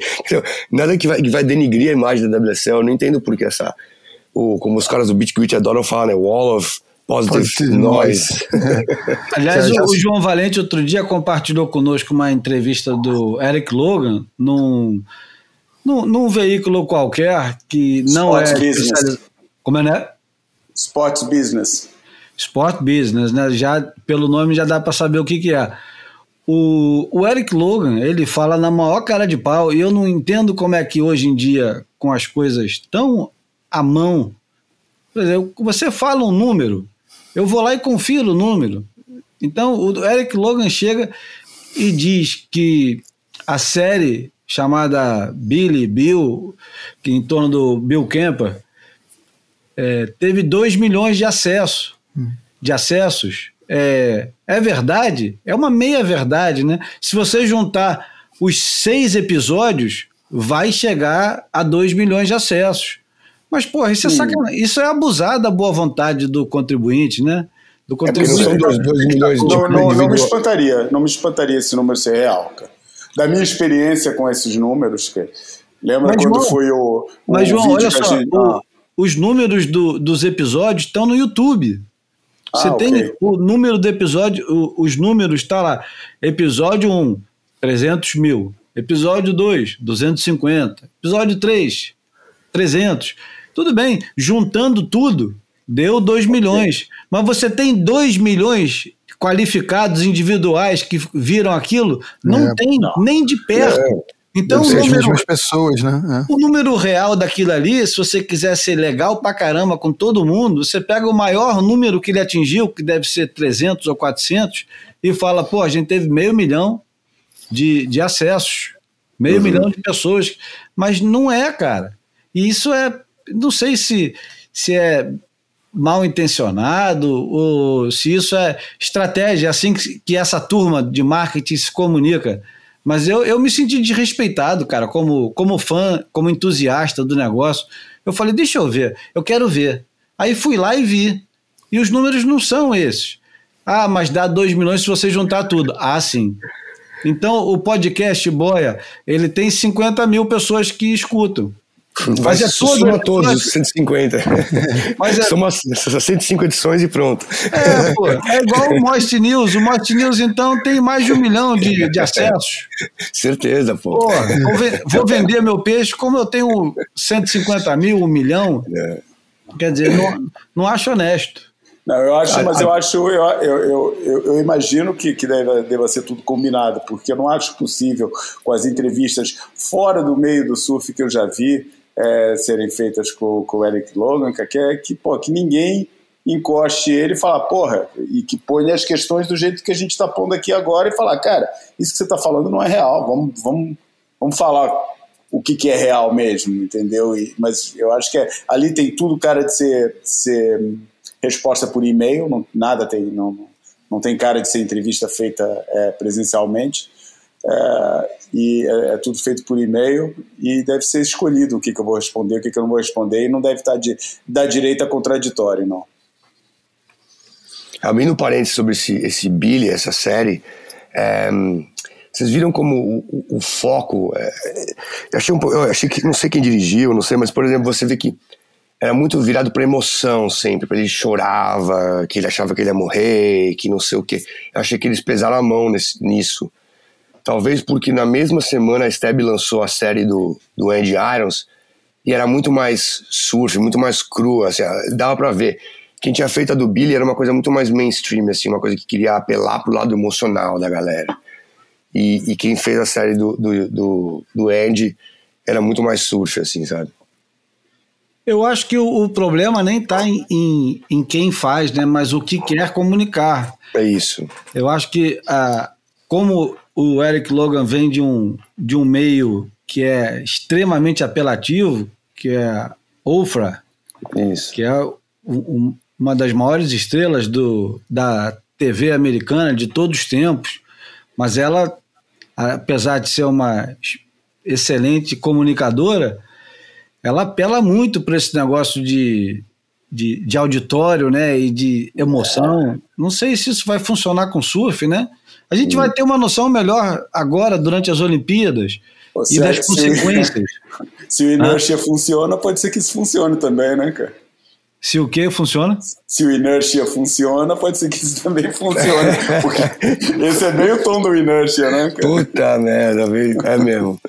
nada que, vai, que vai denigrir a imagem da WSL. Eu não entendo por que essa. O, como os caras do Bitcoin adoram falar, né? Wall of Positive Noise. Aliás, já... o João Valente outro dia compartilhou conosco uma entrevista do Eric Logan num, num, num veículo qualquer que não Sports é. Business. Como é, né? Sports Business. Sport Business, né? Já, pelo nome já dá para saber o que, que é. O, o Eric Logan, ele fala na maior cara de pau, e eu não entendo como é que hoje em dia, com as coisas tão à mão, por exemplo, você fala um número, eu vou lá e confiro o número. Então o Eric Logan chega e diz que a série chamada Billy Bill, que em torno do Bill Kemper, é, teve 2 milhões de acessos. Hum. de acessos é, é verdade, é uma meia verdade, né? Se você juntar os seis episódios, vai chegar a 2 milhões de acessos. Mas, porra, isso é sacanagem. Isso é abusar da boa vontade do contribuinte, né? Do é contribuinte. É são 2 milhões de não, não, não me espantaria, não me espantaria esse número ser real, cara. Da minha experiência com esses números, que lembra mas, quando João, foi o, o Mas, João, olha só, gente... o, os números do, dos episódios estão no YouTube. Você ah, tem okay. o número do episódio, o, os números, está lá. Episódio 1, 300 mil. Episódio 2, 250. Episódio 3, 300. Tudo bem, juntando tudo, deu 2 milhões. Mas você tem 2 milhões qualificados individuais que viram aquilo? Não é, tem, não. nem de perto. É. Então, o número, as pessoas, né? É. O número real daquilo ali, se você quiser ser legal pra caramba com todo mundo, você pega o maior número que ele atingiu, que deve ser 300 ou 400, e fala, pô, a gente teve meio milhão de, de acessos, meio uhum. milhão de pessoas, mas não é, cara. E isso é, não sei se, se é mal intencionado ou se isso é estratégia, é assim que, que essa turma de marketing se comunica mas eu, eu me senti desrespeitado, cara, como, como fã, como entusiasta do negócio. Eu falei, deixa eu ver, eu quero ver. Aí fui lá e vi. E os números não são esses. Ah, mas dá 2 milhões se você juntar tudo. Ah, sim. Então o podcast Boia, ele tem 50 mil pessoas que escutam. Mas é todo, soma todos os 150. Mas é... Soma 105 edições e pronto. É, pô, é igual o Most News. O Most News, então, tem mais de um milhão de, de acessos. Certeza, pô. pô vou, vou, vender meu peixe, como eu tenho 150 mil, um milhão. É. Quer dizer, não, não acho honesto. Não, eu acho, mas eu acho, eu, eu, eu, eu imagino que, que deva, deva ser tudo combinado, porque eu não acho possível, com as entrevistas fora do meio do surf que eu já vi, é, serem feitas com, com o Eric Logan, que é que, pô, que ninguém encoste ele e fala, porra, e que põe as questões do jeito que a gente está pondo aqui agora e falar, cara, isso que você está falando não é real, vamos, vamos, vamos falar o que, que é real mesmo, entendeu? E, mas eu acho que é, ali tem tudo cara de ser, ser resposta por e-mail, não, nada tem, não, não tem cara de ser entrevista feita é, presencialmente. É, e é, é, tudo feito por e-mail e deve ser escolhido o que, que eu vou responder, o que, que eu não vou responder, e não deve estar de, da direita contraditório, não. Abrindo parênteses sobre esse, esse Billy, essa série, é, vocês viram como o, o, o foco. É, eu, achei um, eu achei que, não sei quem dirigiu, não sei, mas por exemplo, você vê que era muito virado para emoção sempre, para ele chorava, que ele achava que ele ia morrer, que não sei o que. Eu achei que eles pesaram a mão nesse, nisso. Talvez porque na mesma semana a Steb lançou a série do, do Andy Irons e era muito mais surf, muito mais crua, assim, dava para ver. Quem tinha feito a do Billy era uma coisa muito mais mainstream, assim, uma coisa que queria apelar pro lado emocional da galera. E, e quem fez a série do, do, do, do Andy era muito mais surf, assim, sabe? Eu acho que o, o problema nem está em, em, em, quem faz, né? Mas o que quer comunicar. É isso. Eu acho que ah, como o Eric Logan vem de um, de um meio que é extremamente apelativo, que é Ofra, Isso. que é um, uma das maiores estrelas do, da TV americana de todos os tempos, mas ela, apesar de ser uma excelente comunicadora, ela apela muito para esse negócio de, de, de, auditório né, e de emoção. Não sei se isso vai funcionar com surf, né? A gente vai ter uma noção melhor agora, durante as Olimpíadas, e das consequências. Se, o inertia ah. funciona, pode ser que isso funcione também, né, cara? Se o que funciona? Se o inertia funciona, pode ser que isso também funcione. Porque esse é bem o tom do inertia, né, cara? Puta merda, é mesmo.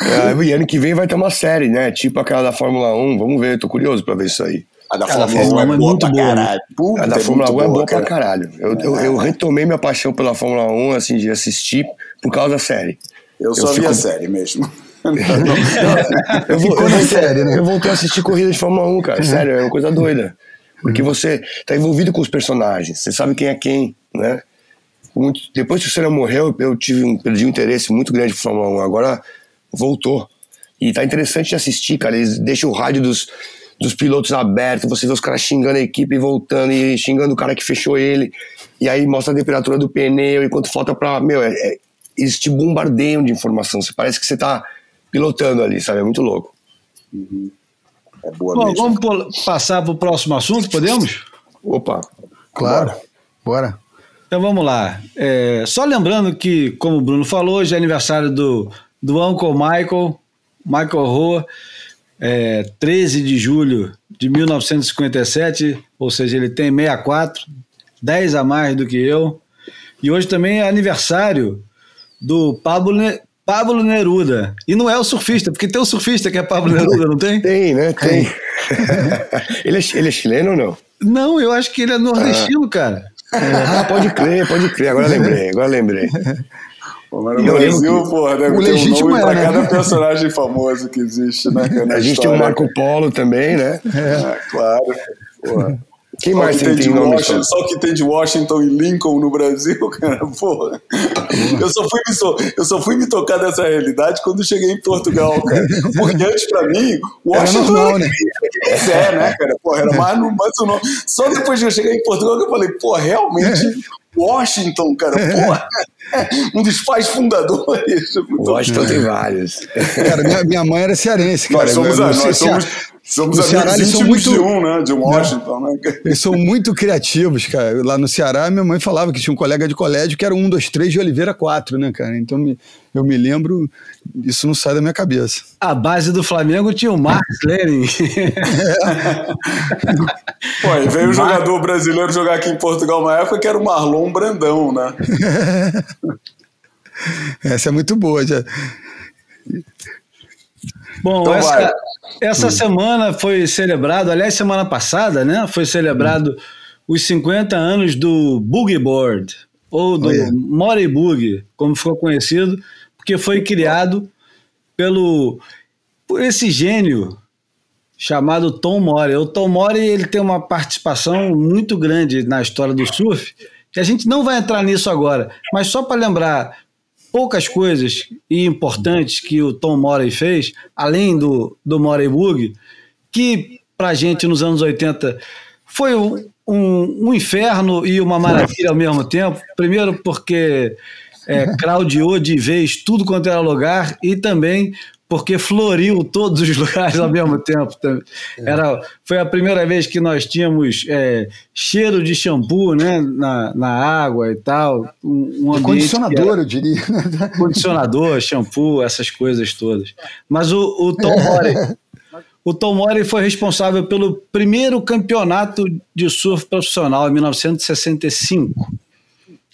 É, e ano que vem vai ter uma série, né? Tipo aquela da Fórmula 1. Vamos ver, tô curioso pra ver isso aí. A da Fórmula 1 é, é muito boa. Né? Puta, a da Fórmula 1 é boa cara. pra caralho. Eu, eu, eu, retomei minha paixão pela Fórmula 1, assim, de assistir por causa da série. Eu só eu vi fico... a série mesmo. eu, vou, eu, voltei, série, né? eu voltei a assistir corrida de Fórmula 1, cara. Sério, é uma coisa doida. Porque você tá envolvido com os personagens, você sabe quem é quem, né? Muito, depois que o Senna morreu, eu tive um, perdi um interesse muito grande por Fórmula 1. Agora voltou. E tá interessante de assistir, cara. Eles deixam o rádio dos, dos pilotos abertos, você vê os caras xingando a equipe e voltando, e xingando o cara que fechou ele, e aí mostra a temperatura do pneu, e quanto falta pra. Meu, é, é, eles te bombardeiam de informação, você parece que você tá pilotando ali, sabe? É muito louco. Uhum. É boa Bom, mesmo. Vamos passar para o próximo assunto, podemos? Opa, claro, bora. bora. Então vamos lá. É, só lembrando que, como o Bruno falou, hoje é aniversário do, do Uncle Michael, Michael Roa, é, 13 de julho de 1957, ou seja, ele tem 64, 10 a mais do que eu. E hoje também é aniversário do Pablo, Pablo Neruda. E não é o surfista, porque tem o surfista que é Pablo Neruda, não tem? Tem, né? Tem. ele, é, ele é chileno ou não? Não, eu acho que ele é nordestino, ah. cara. Ah, pode crer, pode crer. Agora lembrei, agora lembrei. Pô, mas no Brasil, porra, deve o ter um nome é, pra né? cada personagem famoso que existe, né? É a gente história. tem o Marco Polo também, né? É, claro. Porra. Quem só mais que tem, tem de Washington, Só que tem de Washington e Lincoln no Brasil, cara, porra. Eu só, fui me, eu só fui me tocar dessa realidade quando cheguei em Portugal, cara. Porque antes, pra mim, Washington era, normal, né? é, né, cara? Porra, era mais mais nome. Só depois que eu cheguei em Portugal que eu falei, pô, realmente, Washington, cara, porra. Um dos pais fundadores. Washington tem vários. Cara, minha, minha mãe era cearense, cara. Nós somos, nós somos, Somos no Ceará eles são muito de um, né? De Washington, né? Eles são muito criativos, cara. Lá no Ceará, minha mãe falava que tinha um colega de colégio que era um, dois, três de Oliveira quatro, né, cara? Então eu me lembro, isso não sai da minha cabeça. A base do Flamengo tinha o Marcos Lenin. Pô, e veio um jogador brasileiro jogar aqui em Portugal uma época que era o Marlon Brandão, né? Essa é muito boa, já. Bom, então essa, essa hum. semana foi celebrado, aliás, semana passada, né? Foi celebrado hum. os 50 anos do Boogie Board, ou do oh, Boogie, como ficou conhecido, porque foi criado pelo por esse gênio chamado Tom Morey. O Tom Morey ele tem uma participação muito grande na história do surf, que a gente não vai entrar nisso agora, mas só para lembrar poucas coisas importantes que o Tom Morey fez, além do, do Morey Bug, que para a gente nos anos 80 foi um, um, um, inferno e uma maravilha ao mesmo tempo. Primeiro porque é, craudiou de vez tudo quanto era lugar e também porque floriu todos os lugares ao mesmo tempo. Era, foi a primeira vez que nós tínhamos é, cheiro de shampoo né, na, na água e tal. Um, um condicionador, era, eu diria. Condicionador, shampoo, essas coisas todas. Mas o, o Tom Morey. O Tom Morey foi responsável pelo primeiro campeonato de surf profissional em 1965.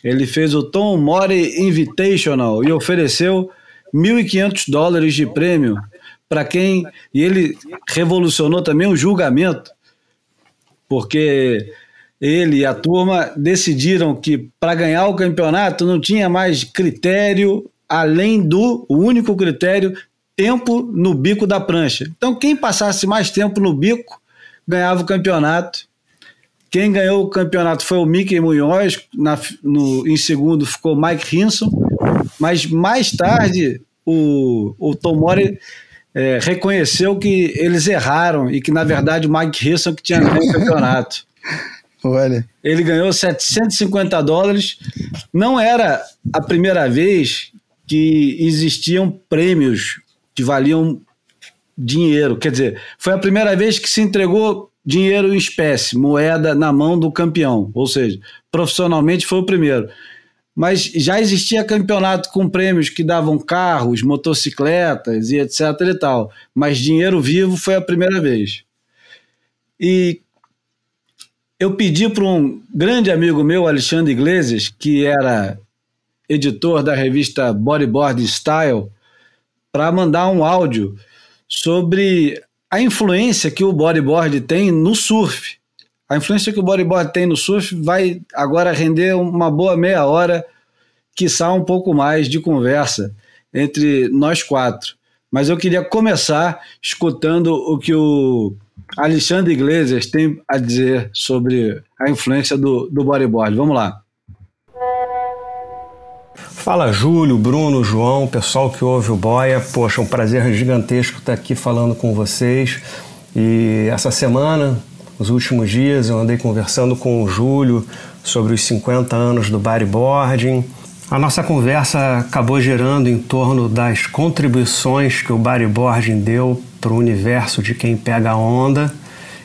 Ele fez o Tom Morey Invitational e ofereceu 1.500 dólares de prêmio para quem. E ele revolucionou também o julgamento, porque ele e a turma decidiram que para ganhar o campeonato não tinha mais critério além do o único critério tempo no bico da prancha. Então quem passasse mais tempo no bico ganhava o campeonato. Quem ganhou o campeonato foi o Mickey Munhoz, na, no, em segundo ficou Mike Hinson, mas mais tarde o, o Tomori é, reconheceu que eles erraram e que, na verdade, o Mike Hilson que tinha ganho o campeonato. Olha. Ele ganhou 750 dólares. Não era a primeira vez que existiam prêmios que valiam dinheiro. Quer dizer, foi a primeira vez que se entregou dinheiro em espécie, moeda na mão do campeão. Ou seja, profissionalmente foi o primeiro mas já existia campeonato com prêmios que davam carros, motocicletas e etc e tal. Mas dinheiro vivo foi a primeira vez. E eu pedi para um grande amigo meu, Alexandre Iglesias, que era editor da revista Bodyboard Style, para mandar um áudio sobre a influência que o bodyboard tem no surf. A influência que o bodyboard tem no surf vai agora render uma boa meia hora, quiçá um pouco mais de conversa entre nós quatro. Mas eu queria começar escutando o que o Alexandre Iglesias tem a dizer sobre a influência do, do bodyboard. Vamos lá. Fala Júlio, Bruno, João, pessoal que ouve o Boia. Poxa, um prazer gigantesco estar aqui falando com vocês. E essa semana, nos últimos dias, eu andei conversando com o Júlio sobre os 50 anos do bodyboarding. A nossa conversa acabou gerando em torno das contribuições que o bodyboarding deu para o universo de quem pega a onda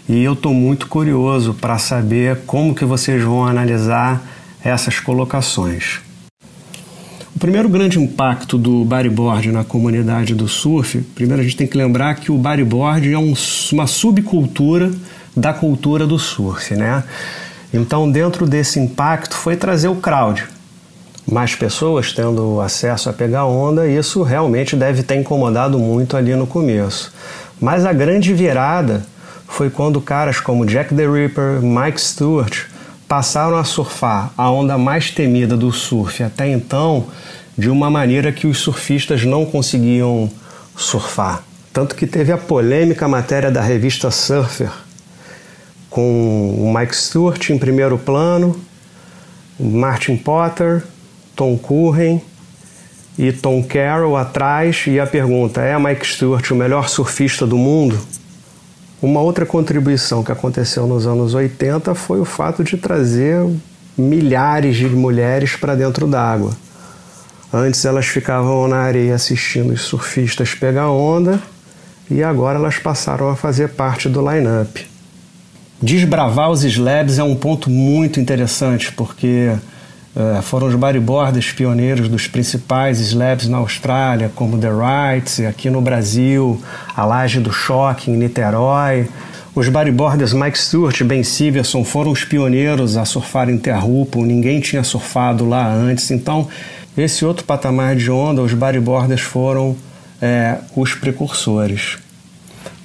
e eu estou muito curioso para saber como que vocês vão analisar essas colocações. O primeiro grande impacto do bodyboard na comunidade do surf, primeiro a gente tem que lembrar que o bodyboard é um, uma subcultura da cultura do surf, né? Então, dentro desse impacto, foi trazer o crowd. Mais pessoas tendo acesso a pegar onda, e isso realmente deve ter incomodado muito ali no começo. Mas a grande virada foi quando caras como Jack the Ripper, Mike Stewart passaram a surfar a onda mais temida do surf até então de uma maneira que os surfistas não conseguiam surfar. Tanto que teve a polêmica matéria da revista Surfer com o Mike Stewart em primeiro plano, Martin Potter, Tom Curren e Tom Carroll atrás e a pergunta é Mike Stewart o melhor surfista do mundo? Uma outra contribuição que aconteceu nos anos 80 foi o fato de trazer milhares de mulheres para dentro d'água. Antes elas ficavam na areia assistindo os surfistas pegar onda e agora elas passaram a fazer parte do line-up. Desbravar os slabs é um ponto muito interessante porque é, foram os bodyboarders pioneiros dos principais slabs na Austrália, como The Wrights, aqui no Brasil, a Laje do Choque, em Niterói. Os bodyboarders Mike Stewart e Ben Siverson foram os pioneiros a surfar em Terrupo, ninguém tinha surfado lá antes. Então, esse outro patamar de onda, os bodyboarders foram é, os precursores.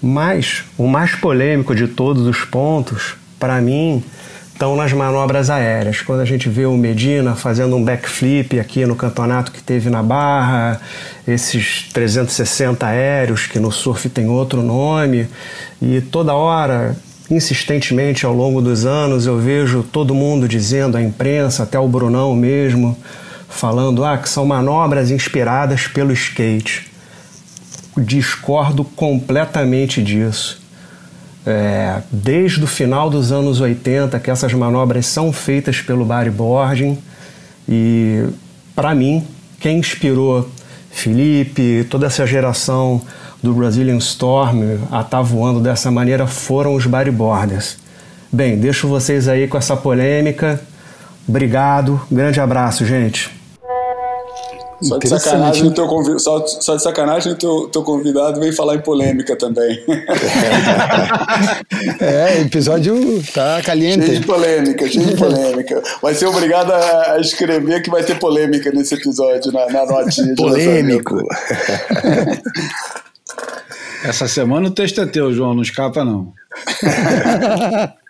Mas o mais polêmico de todos os pontos, para mim, estão nas manobras aéreas. Quando a gente vê o Medina fazendo um backflip aqui no campeonato que teve na Barra, esses 360 aéreos que no surf tem outro nome, e toda hora, insistentemente ao longo dos anos, eu vejo todo mundo dizendo, a imprensa, até o Brunão mesmo, falando ah, que são manobras inspiradas pelo skate. Discordo completamente disso é, desde o final dos anos 80 que essas manobras são feitas pelo bodyboarding e para mim quem inspirou Felipe, toda essa geração do Brazilian Storm a estar tá voando dessa maneira foram os bodyboarders. Bem, deixo vocês aí com essa polêmica. Obrigado, grande abraço, gente. Só de sacanagem, teu convid... só, só de sacanagem o teu, teu convidado vem falar em polêmica também. é, episódio tá caliente. Cheio de polêmica, cheio de polêmica. Vai ser obrigado a, escrever que vai ter polêmica nesse episódio, na, na notinha. Polêmico. Essa semana o texto é teu, João, não escapa não.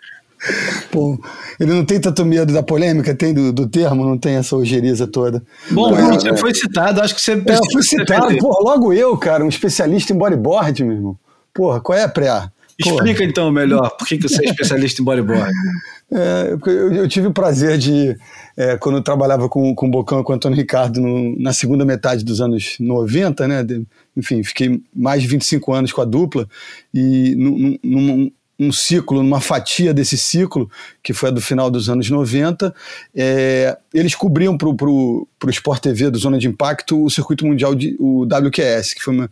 Pô, ele não tem tanto medo da polêmica, tem do, do termo, não tem essa ojeriza toda. Bom, você é, foi citado, acho que você. É, eu fui citado, pô, logo eu, cara, um especialista em bodyboard, meu irmão. Porra, qual é a pré? Explica então melhor por que, que você é especialista em bodyboard. É, eu, eu, tive o prazer de, é, quando eu trabalhava com, com o Bocão e com o Antônio Ricardo no, na segunda metade dos anos 90, né? De, enfim, fiquei mais de 25 anos com a dupla e num, num, um ciclo, numa fatia desse ciclo, que foi do final dos anos 90, é, eles cobriam para o Sport TV do Zona de Impacto o circuito mundial, de, o WQS, que foi uma,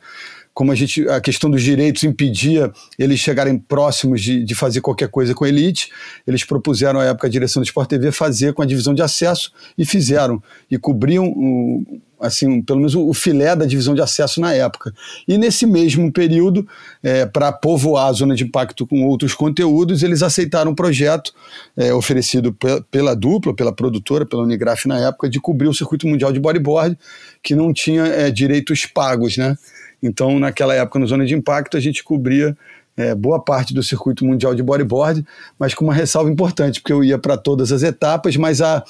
como a gente a questão dos direitos impedia eles chegarem próximos de, de fazer qualquer coisa com a elite, eles propuseram à época a direção do Sport TV fazer com a divisão de acesso e fizeram e cobriam o, assim, pelo menos o, filé da divisão de acesso na época. E nesse mesmo período, é, para povoar a zona de impacto com outros conteúdos, eles aceitaram um projeto é, oferecido pela dupla, pela produtora, pela Unigraf na época, de cobrir o circuito mundial de bodyboard, que não tinha é, direitos pagos, né? Então, naquela época, no Zona de Impacto, a gente cobria é, boa parte do circuito mundial de bodyboard, mas com uma ressalva importante, porque eu ia para todas as etapas, mas a,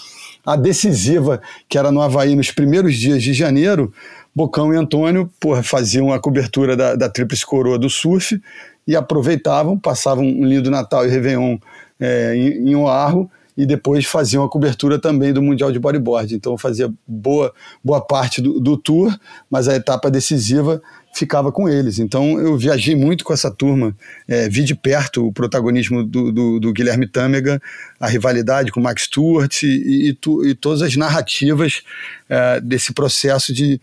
a decisiva, que era no Havaí nos primeiros dias de janeiro, Bocão e Antônio porra, faziam a cobertura da, da Tríplice Coroa do surf e aproveitavam, passavam um lindo Natal e Réveillon é, em, em Oahu e depois faziam a cobertura também do Mundial de Bodyboard. Então fazia boa, boa parte do, do tour, mas a etapa decisiva ficava com eles. Então eu viajei muito com essa turma, é, vi de perto o protagonismo do, do, do Guilherme Tâmega, a rivalidade com o Max Stewart e, e, tu, e todas as narrativas é, desse processo de,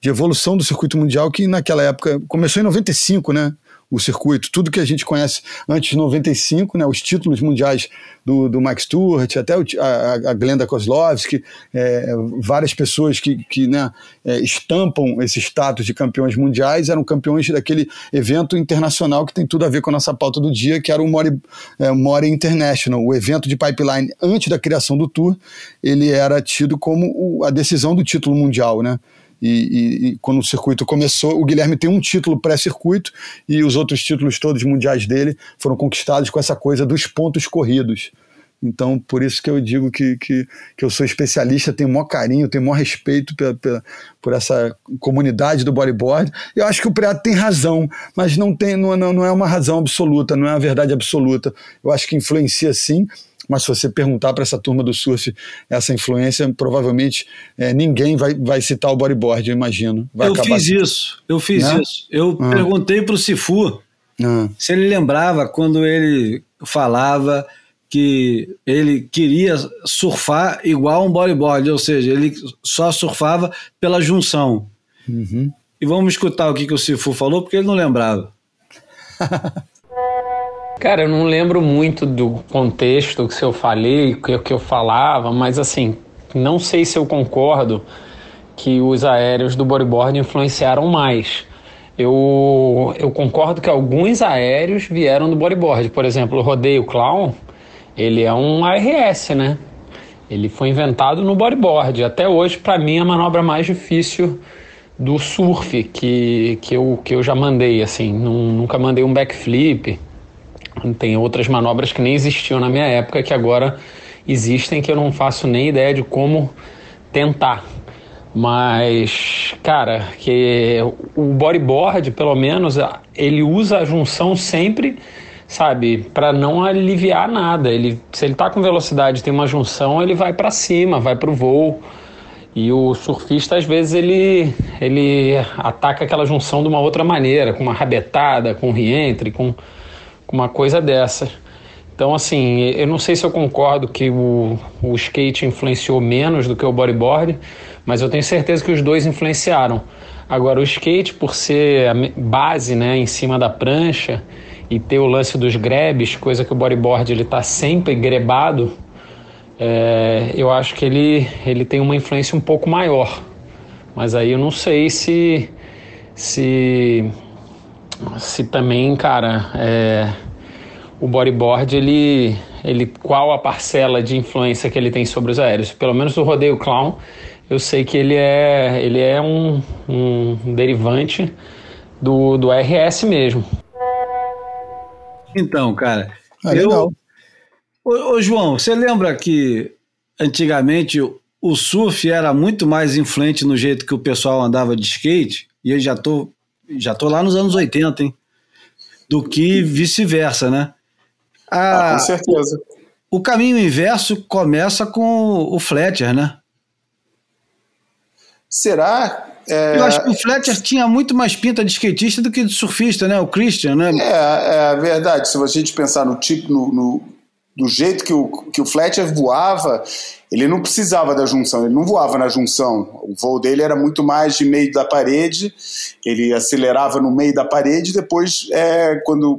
de evolução do circuito mundial que naquela época começou em 95, né? O circuito, tudo que a gente conhece antes de 95, né, os títulos mundiais do, do Max Stewart, até o, a, a Glenda Kozlovski, é, várias pessoas que, que né, é, estampam esse status de campeões mundiais eram campeões daquele evento internacional que tem tudo a ver com a nossa pauta do dia, que era o Mori, é, Mori International, o evento de pipeline antes da criação do Tour, ele era tido como o, a decisão do título mundial, né? E, e, e, quando o circuito começou, o Guilherme tem um título pré-circuito e os outros títulos todos mundiais dele foram conquistados com essa coisa dos pontos corridos. Então, por isso que eu digo que, que, que eu sou especialista, tenho maior carinho, tenho maior respeito pela, pela, por essa comunidade do bodyboard. Eu acho que o Preto tem razão, mas não, tem, não, não é uma razão absoluta, não é uma verdade absoluta. Eu acho que influencia sim, mas se você perguntar para essa turma do surf essa influência, provavelmente é, ninguém vai, vai citar o bodyboard, eu imagino. Vai eu fiz isso, eu fiz né? isso. Eu ah. perguntei para o Sifu ah. se ele lembrava quando ele falava que ele queria surfar igual um bodyboard, ou seja, ele só surfava pela junção. Uhum. E vamos escutar o que, que o Sifu falou, porque ele não lembrava. Cara, eu não lembro muito do contexto que eu falei, o que eu falava, mas assim, não sei se eu concordo que os aéreos do bodyboard influenciaram mais. Eu, eu concordo que alguns aéreos vieram do bodyboard. Por exemplo, o rodeio clown, ele é um ARS, né? Ele foi inventado no bodyboard. Até hoje, para mim, é a manobra mais difícil do surf que, que, eu, que eu já mandei. Assim, nunca mandei um backflip tem outras manobras que nem existiam na minha época que agora existem que eu não faço nem ideia de como tentar. Mas, cara, que o bodyboard, pelo menos, ele usa a junção sempre, sabe, para não aliviar nada. Ele, se ele tá com velocidade, tem uma junção, ele vai para cima, vai para o voo. E o surfista, às vezes, ele, ele ataca aquela junção de uma outra maneira, com uma rabetada, com reentre, com uma coisa dessa. Então, assim, eu não sei se eu concordo que o, o skate influenciou menos do que o bodyboard, mas eu tenho certeza que os dois influenciaram. Agora, o skate, por ser a base né, em cima da prancha e ter o lance dos grebes, coisa que o bodyboard ele está sempre grebado, é, eu acho que ele, ele tem uma influência um pouco maior. Mas aí eu não sei se, se se também, cara, é, o bodyboard, ele, ele, qual a parcela de influência que ele tem sobre os aéreos? Pelo menos o rodeio clown, eu sei que ele é, ele é um, um derivante do, do RS mesmo. Então, cara, ah, eu, legal. Ô, ô, João, você lembra que antigamente o surf era muito mais influente no jeito que o pessoal andava de skate? E eu já tô já tô lá nos anos 80, hein? Do que vice-versa, né? Ah, ah, com certeza. O caminho inverso começa com o Fletcher, né? Será? É... Eu acho que o Fletcher tinha muito mais pinta de skatista do que de surfista, né? O Christian, né? É, é verdade. Se a gente pensar no tipo, no, no do jeito que o, que o Fletcher voava, ele não precisava da junção, ele não voava na junção. O voo dele era muito mais de meio da parede, ele acelerava no meio da parede, depois, é, quando,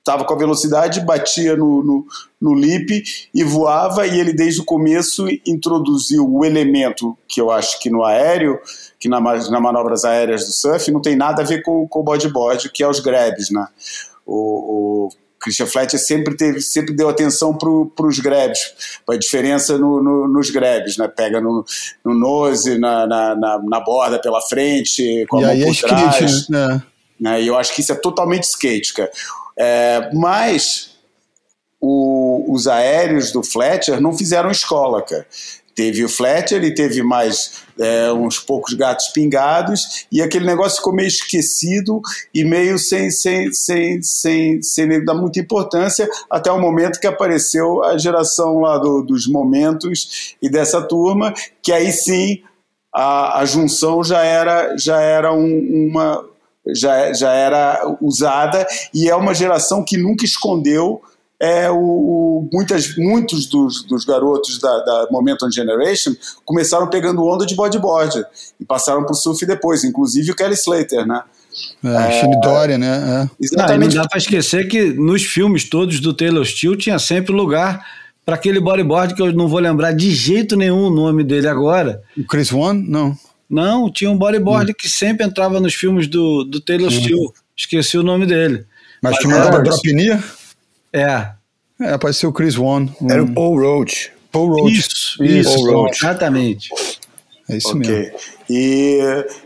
estava com a velocidade, batia no, no, no lip e voava, e ele desde o começo introduziu o elemento que eu acho que no aéreo, que na, na manobras aéreas do surf, não tem nada a ver com, com o bodyboard, que é os grabs, né? O, o Christian Fletcher sempre teve, sempre deu atenção para os grebes, para a diferença no, no, nos grebes, né? Pega no, no nose, na, na, na, na borda pela frente, com a e mão por é trás. Skate, né? né? E eu acho que isso é totalmente skate, cara. É, mas o, os aéreos do Fletcher não fizeram escola, cara. Teve o Fletcher e teve mais é, uns poucos gatos pingados, e aquele negócio ficou meio esquecido e meio sem, sem, sem, sem, sem dar muita importância, até o momento que apareceu a geração lá do, dos momentos e dessa turma, que aí sim a, a junção já era, já era um, uma, já, já era usada e é uma geração que nunca escondeu é, o, o, muitas, muitos dos, dos garotos da, da, Momentum Generation começaram pegando onda de bodyboard e passaram para o surf depois, inclusive o Kelly Slater, né? É, é, Dória, né? É. Exatamente. Não, não dá para esquecer que nos filmes todos do Taylor Steele tinha sempre lugar para aquele bodyboard que eu não vou lembrar de jeito nenhum o nome dele agora. O Chris One? Não. Não, tinha um bodyboard hum. que sempre entrava nos filmes do, do Taylor hum. Steele. Esqueci o nome dele. Mas, Mas que mandava Dropnia? É. É, pode ser o Chris One. Era o Paul Roach. Paul Roach. Isso, isso, Paul Roach. exatamente. É isso okay. mesmo. E,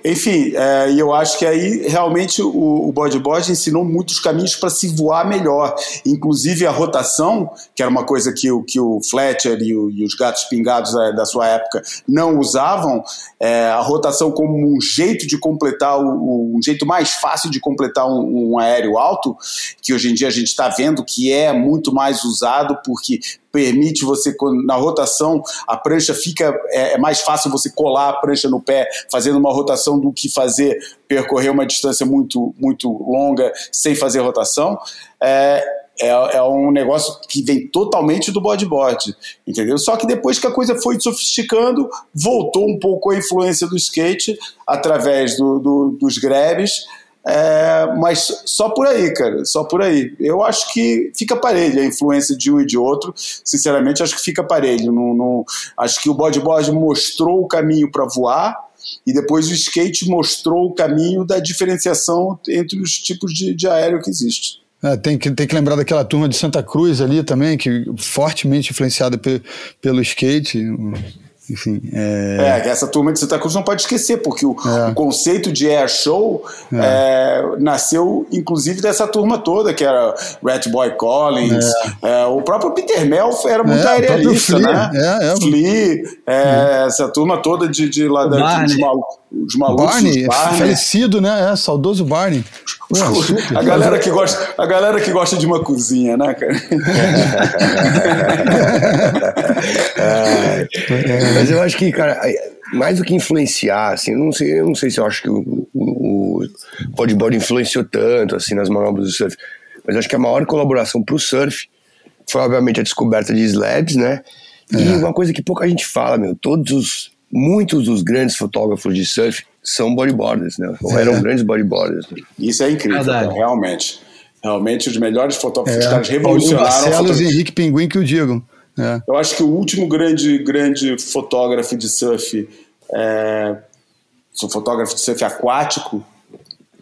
enfim, é, eu acho que aí realmente o, o bodyboard ensinou muitos caminhos para se voar melhor. Inclusive a rotação, que era uma coisa que o, que o Fletcher e, o, e os gatos pingados da, da, sua época não usavam, é, a rotação como um jeito de completar, o, um jeito mais fácil de completar um, um aéreo alto, que hoje em dia a gente está vendo que é muito mais usado, porque permite você, na rotação, a prancha fica. É, é, mais fácil você colar a prancha no pé fazendo uma rotação do que fazer percorrer uma distância muito, muito longa sem fazer rotação. É, é, é, um negócio que vem totalmente do bodyboard, entendeu? Só que depois que a coisa foi sofisticando, voltou um pouco a influência do skate através do, do, dos grabs é, mas só por aí, cara, só por aí. Eu acho que fica parelho a influência de um e de outro. Sinceramente, acho que fica parelho. Não, não acho que o bodyboard mostrou o caminho para voar e depois o skate mostrou o caminho da diferenciação entre os tipos de, de aéreo que existe. É, tem, que, tem que lembrar daquela turma de Santa Cruz ali também, que fortemente influenciada pe, pelo skate. Enfim, é... é... essa turma de Santa Cruz não pode esquecer, porque o, é. o conceito de air show é. é nasceu, inclusive, dessa turma toda, que era Rat Boy Collins, é. É, o próprio Peter Melf era muito aerialista, né? Flea, essa turma toda de, de lá da, de, de, os malucos. Barney, Barney. falecido, né? É, saudoso Barney. A, galera que gosta, a galera que gosta de uma cozinha, né, cara? mas eu acho que, cara, mais do que influenciar, assim, eu não sei, eu não sei se eu acho que o, o, o bodyboard influenciou tanto, assim, nas manobras do surf, mas eu acho que a maior colaboração pro surf foi, obviamente, a descoberta de slabs, né? E é. uma coisa que pouca gente fala, meu, todos os muitos dos grandes fotógrafos de surf são bodyboarders, né? Ou eram é. grandes bodyboarders. Né? Isso é incrível, cara, realmente. Realmente, os melhores fotógrafos, é. os caras revolucionaram. Marcelo e Henrique Pinguim que o digam. É. Eu acho que o último grande, grande fotógrafo de surf, é, fotógrafo de surf aquático,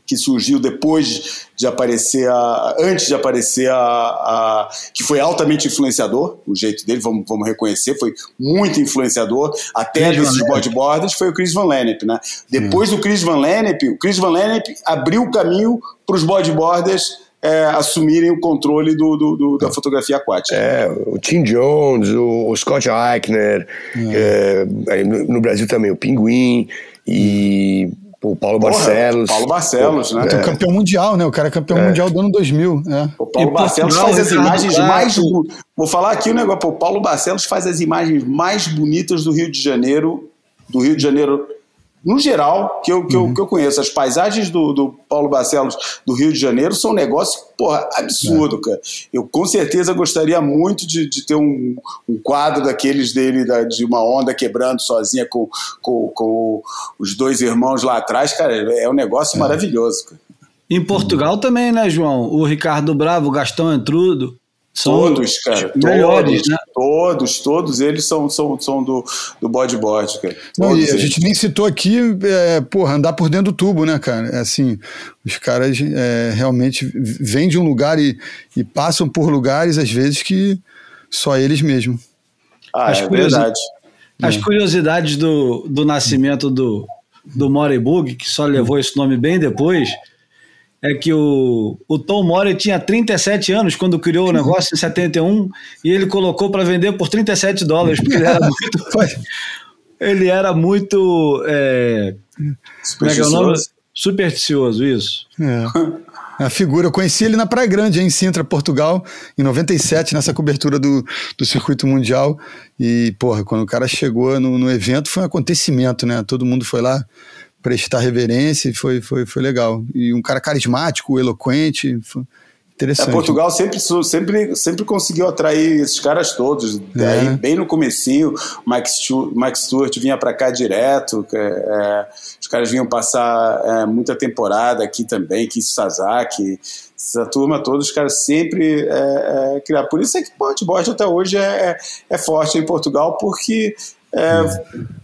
que surgiu depois de aparecer a, antes de aparecer a, a, que foi altamente influenciador o jeito dele vamos, vamos reconhecer foi muito influenciador até Chris desses bodyboarders foi o Chris Van Lennep né depois hum. do Chris Van Lennep o Chris Van Lennep abriu o caminho para os bodyboarders é, assumirem o controle do, do, do, da fotografia aquática. É, o Tim Jones, o, o Scott Eichner, é. É, no Brasil também o Pinguim e o Paulo Porra, Barcelos. Paulo Barcelos, né? É. O campeão mundial, né? O cara é campeão é. mundial do ano 2000. É. O Paulo e Barcelos Portugal, faz as imagens mais. Vou falar aqui o um negócio. O Paulo Barcelos faz as imagens mais bonitas do Rio de Janeiro, do Rio de Janeiro no geral, que eu, que eu, uhum. que eu conheço, as paisagens do, do Paulo Barcelos do Rio de Janeiro são um negócio, porra, absurdo, é. cara. Eu com certeza gostaria muito de, de ter um, um quadro daqueles dele, da, de uma onda quebrando sozinha com, com, com os dois irmãos lá atrás, cara, é um negócio é. maravilhoso, cara. Em Portugal também, né, João? O Ricardo Bravo, o Gastão Entrudo. São todos, cara. Melhores, todos, né? Todos, todos eles são, são, são do, do bodyboard, cara. Não, e a gente nem citou aqui, é, porra, andar por dentro do tubo, né, cara? É assim, os caras é, realmente vêm de um lugar e, e passam por lugares, às vezes, que só eles mesmo. Ah, As é verdade. As curiosidades do, do nascimento do, do Morebug, que só levou esse nome bem depois é que o, o Tom Mori tinha 37 anos quando criou o negócio em 71 e ele colocou para vender por 37 dólares, porque ele era muito. ele era muito. É, como é que é o nome? Supersticioso, isso. É. A figura, eu conheci ele na Praia Grande, em Sintra, Portugal, em 97, nessa cobertura do, do circuito mundial. E, porra, quando o cara chegou no, no evento, foi um acontecimento, né? Todo mundo foi lá prestar reverência e foi, foi, foi legal. E um cara carismático, eloquente, interessante. É, Portugal sempre, sempre, sempre conseguiu atrair esses caras todos. Daí, é. bem no comecinho, o Mike Stewart, Mike Stewart vinha para cá direto, é, os caras vinham passar é, muita temporada aqui também, Keith Sasaki, essa turma toda, os caras sempre é, é, criaram. Por isso é que o bodyboard até hoje é, é forte em Portugal, porque é,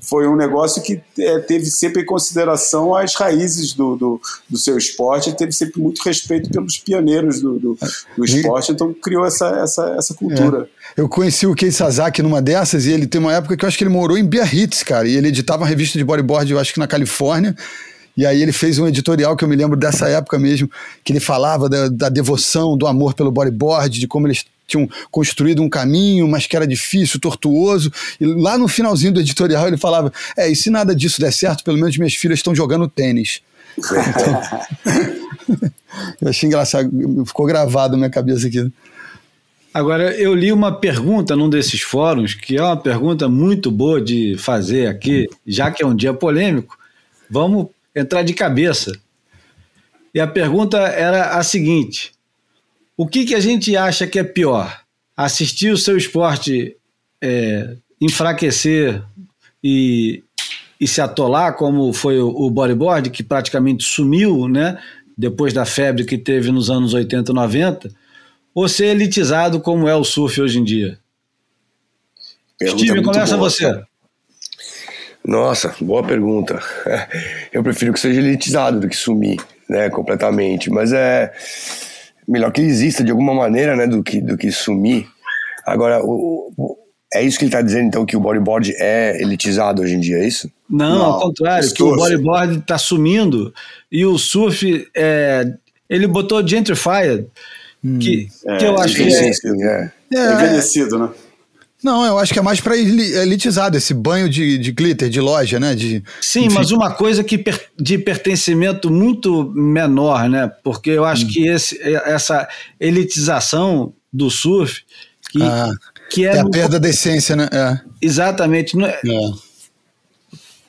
foi um negócio que é, teve sempre em consideração as raízes do, do, do, seu esporte, teve sempre muito respeito pelos pioneiros do, do, do esporte, então criou essa, essa, essa cultura. É. Eu conheci o Kei Sasaki numa dessas e ele tem uma época que eu acho que ele morou em Biarritz, cara, e ele editava uma revista de bodyboard, eu acho que na Califórnia, e aí ele fez um editorial que eu me lembro dessa época mesmo, que ele falava da, da devoção, do amor pelo bodyboard, de como eles tinham construído um caminho, mas que era difícil, tortuoso. E lá no finalzinho do editorial ele falava: É, e se nada disso der certo, pelo menos minhas filhas estão jogando tênis. Então, eu achei engraçado, ficou gravado na minha cabeça aqui. Agora, eu li uma pergunta num desses fóruns, que é uma pergunta muito boa de fazer aqui, já que é um dia polêmico. Vamos entrar de cabeça. E a pergunta era a seguinte: o que, que a gente acha que é pior? Assistir o seu esporte é, enfraquecer e, e se atolar, como foi o, o bodyboard, que praticamente sumiu, né? Depois da febre que teve nos anos 80 e 90, ou ser elitizado como é o surf hoje em dia? Pergunta Steve, começa boa, você. Nossa, boa pergunta. Eu prefiro que seja elitizado do que sumir, né, completamente. Mas é melhor que exista de alguma maneira, né, do que, do que sumir. Agora, o, o, é isso que ele está dizendo, então, que o bodyboard é elitizado hoje em dia, é isso? Não, Não ao contrário, que o bodyboard está sumindo e o surf, é, ele botou gentrified, hum. que, é, que eu acho que é, é, é envelhecido, né? Não, eu acho que é mais para elitizado, esse banho de, de glitter, de loja, né? De, Sim, enfim. mas uma coisa que per, de pertencimento muito menor, né? Porque eu acho hum. que esse, essa elitização do surf, que, ah, que é, é a no... perda da essência, né? É. Exatamente. É, é.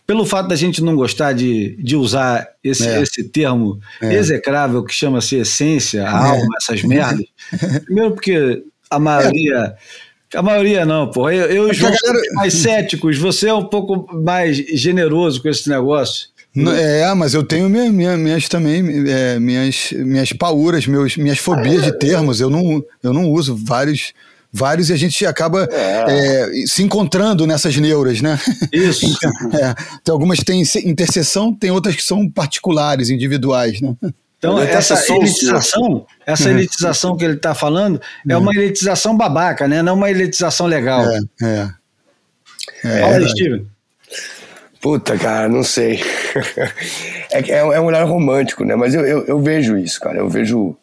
Pelo fato da gente não gostar de, de usar esse, é. esse termo é. execrável que chama-se essência, alma, essas merdas. Primeiro porque a maioria a maioria não, pô. Eu, eu e João galera... mais céticos, você é um pouco mais generoso com esse negócio. É, mas eu tenho minha, minha, minhas também, é, minhas, minhas pauras, meus, minhas fobias de termos. Eu não, eu não uso vários, vários e a gente acaba é. É, se encontrando nessas neuras, né? Isso. então, é, tem algumas que têm interseção, tem outras que são particulares, individuais, né? Então, essa elitização, essa uhum. elitização que ele está falando é uma elitização babaca, né? não uma elitização legal. É, é. é Fala Steven. Puta, cara, não sei. é, é, é um olhar romântico, né? Mas eu, eu, eu, vejo isso, cara. Eu vejo.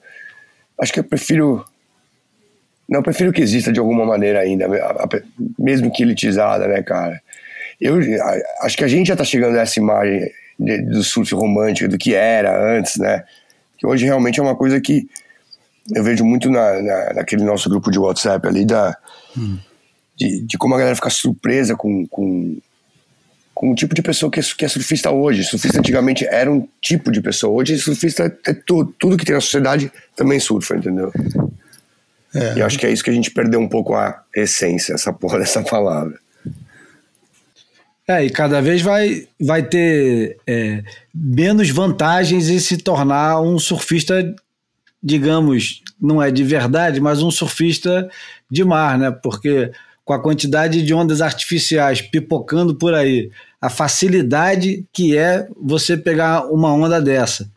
Acho que eu prefiro. Não, eu prefiro que exista de alguma maneira ainda, mesmo que elitizada, né, cara? Eu acho que a gente já tá chegando a essa imagem do surf romântico, do que era antes, né? Que hoje realmente é uma coisa que eu vejo muito na, na naquele nosso grupo de WhatsApp ali da hum. de, de, como a galera fica surpresa com, com, com o tipo de pessoa que é, que é surfista hoje. Surfista antigamente era um tipo de pessoa, hoje surfista é tudo, tudo que tem na sociedade também surfa, entendeu? É. E acho que é isso que a gente perdeu um pouco a essência, essa porra dessa palavra. É, e cada vez vai, vai ter é, menos vantagens em se tornar um surfista, digamos, não é de verdade, mas um surfista de mar, né? Porque com a quantidade de ondas artificiais pipocando por aí, a facilidade que é você pegar uma onda dessa.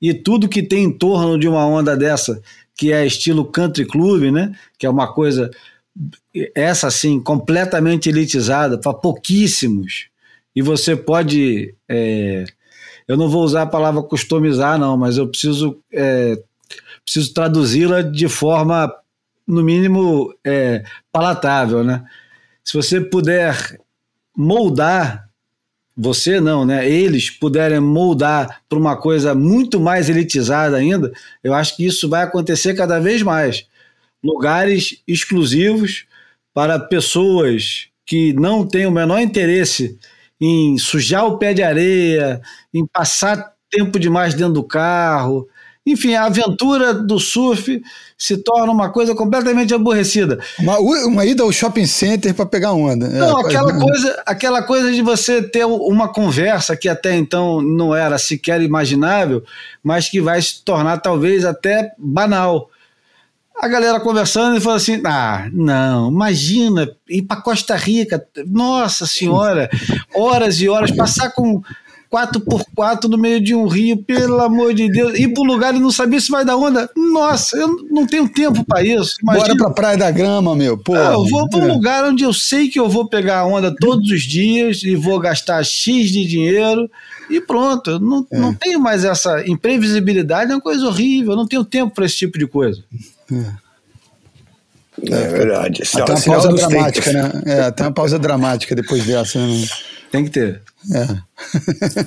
E tudo que tem em torno de uma onda dessa, que é estilo country club, né? Que é uma coisa essa assim, completamente elitizada para pouquíssimos. E você pode. É, eu não vou usar a palavra customizar, não, mas eu preciso, é, preciso traduzi-la de forma, no mínimo, é, palatável. Né? Se você puder moldar, você não, né? Eles puderem moldar para uma coisa muito mais elitizada ainda, eu acho que isso vai acontecer cada vez mais lugares exclusivos para pessoas que não têm o menor interesse em sujar o pé de areia, em passar tempo demais dentro do carro. Enfim, a aventura do surf se torna uma coisa completamente aborrecida. Uma, uma ida ao shopping center para pegar onda. É, não, é, aquela, coisa, aquela coisa de você ter uma conversa que até então não era sequer imaginável, mas que vai se tornar talvez até banal. A galera conversando e falou assim: ah, não, imagina ir para Costa Rica, nossa senhora, horas e horas, passar com 4x4 no meio de um rio, pelo amor de Deus, ir para o lugar e não saber se vai dar onda. Nossa, eu não tenho tempo para isso. Imagina. Bora para Praia da Grama, meu. Pô, eu vou para um é. lugar onde eu sei que eu vou pegar a onda todos os dias e vou gastar X de dinheiro e pronto. Não, é. não tenho mais essa imprevisibilidade, é uma coisa horrível. Eu não tenho tempo para esse tipo de coisa. É. É verdade. Até uma pausa dramática, né? É, até uma pausa dramática depois dessa. Né? Tem que ter. É.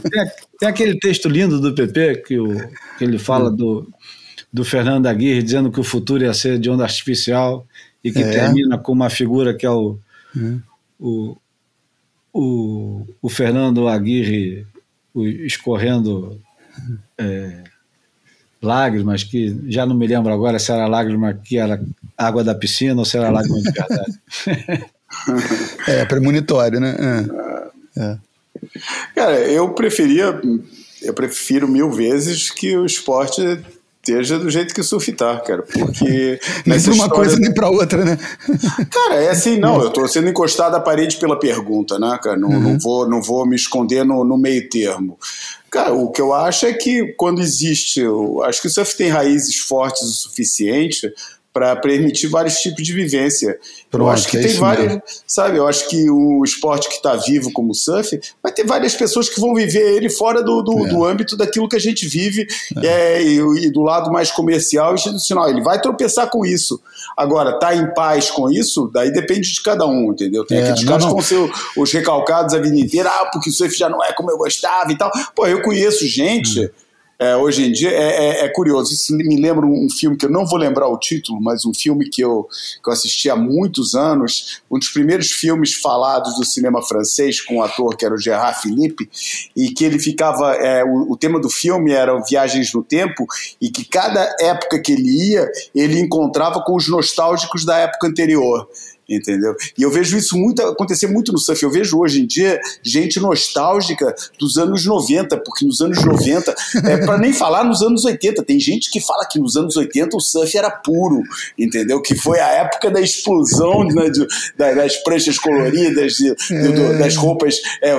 Tem, tem, aquele texto lindo do PP que, o, que ele fala do, do Fernando Aguirre dizendo que o futuro ia ser de onda artificial e que é. termina com uma figura que é o, é. o, o, o, Fernando Aguirre escorrendo é, lágrimas, que já não me lembro agora se era lágrima que era água da piscina ou se era lágrima de verdade. é, premonitório, né? É. é. Cara, eu preferia, eu prefiro mil vezes que o esporte esteja do jeito que o surf tá, cara, porque... nem para uma coisa nem para outra, né? Cara, é assim, não, eu tô sendo encostado à parede pela pergunta, né, cara, não, uhum. não, vou, não vou me esconder no, no meio termo. Cara, o que eu acho é que quando existe, acho que o surf tem raízes fortes o suficiente para permitir vários tipos de vivência. Pronto, eu acho que é tem várias, mesmo. sabe? Eu acho que o esporte que está vivo como o surf vai ter várias pessoas que vão viver ele fora do, do, é. do âmbito daquilo que a gente vive é. É, e, e, do lado mais comercial e institucional. Ele vai tropeçar com isso. Agora, tá em paz com isso, daí depende de cada um, entendeu? Tem é, aqueles caras que vão ser os recalcados a vida inteira, ah, porque o surf já não é como eu gostava e tal. Pô, eu conheço gente. Hum é, hoje em dia é, é, é, curioso. Isso me lembra um filme que eu não vou lembrar o título, mas um filme que eu, que eu assisti há muitos anos, um dos primeiros filmes falados do cinema francês com um ator que era o Gerard Philippe, e que ele ficava. É, o, o, tema do filme era Viagens no Tempo, e que cada época que ele ia, ele encontrava com os nostálgicos da época anterior entendeu? E eu vejo isso muito acontecer muito no surf. Eu vejo hoje em dia gente nostálgica dos anos 90, porque nos anos 90, é, para nem falar nos anos 80, tem gente que fala que nos anos 80 o surf era puro, entendeu? Que foi a época da explosão né, de, das pranchas coloridas, de, de, do, das roupas é,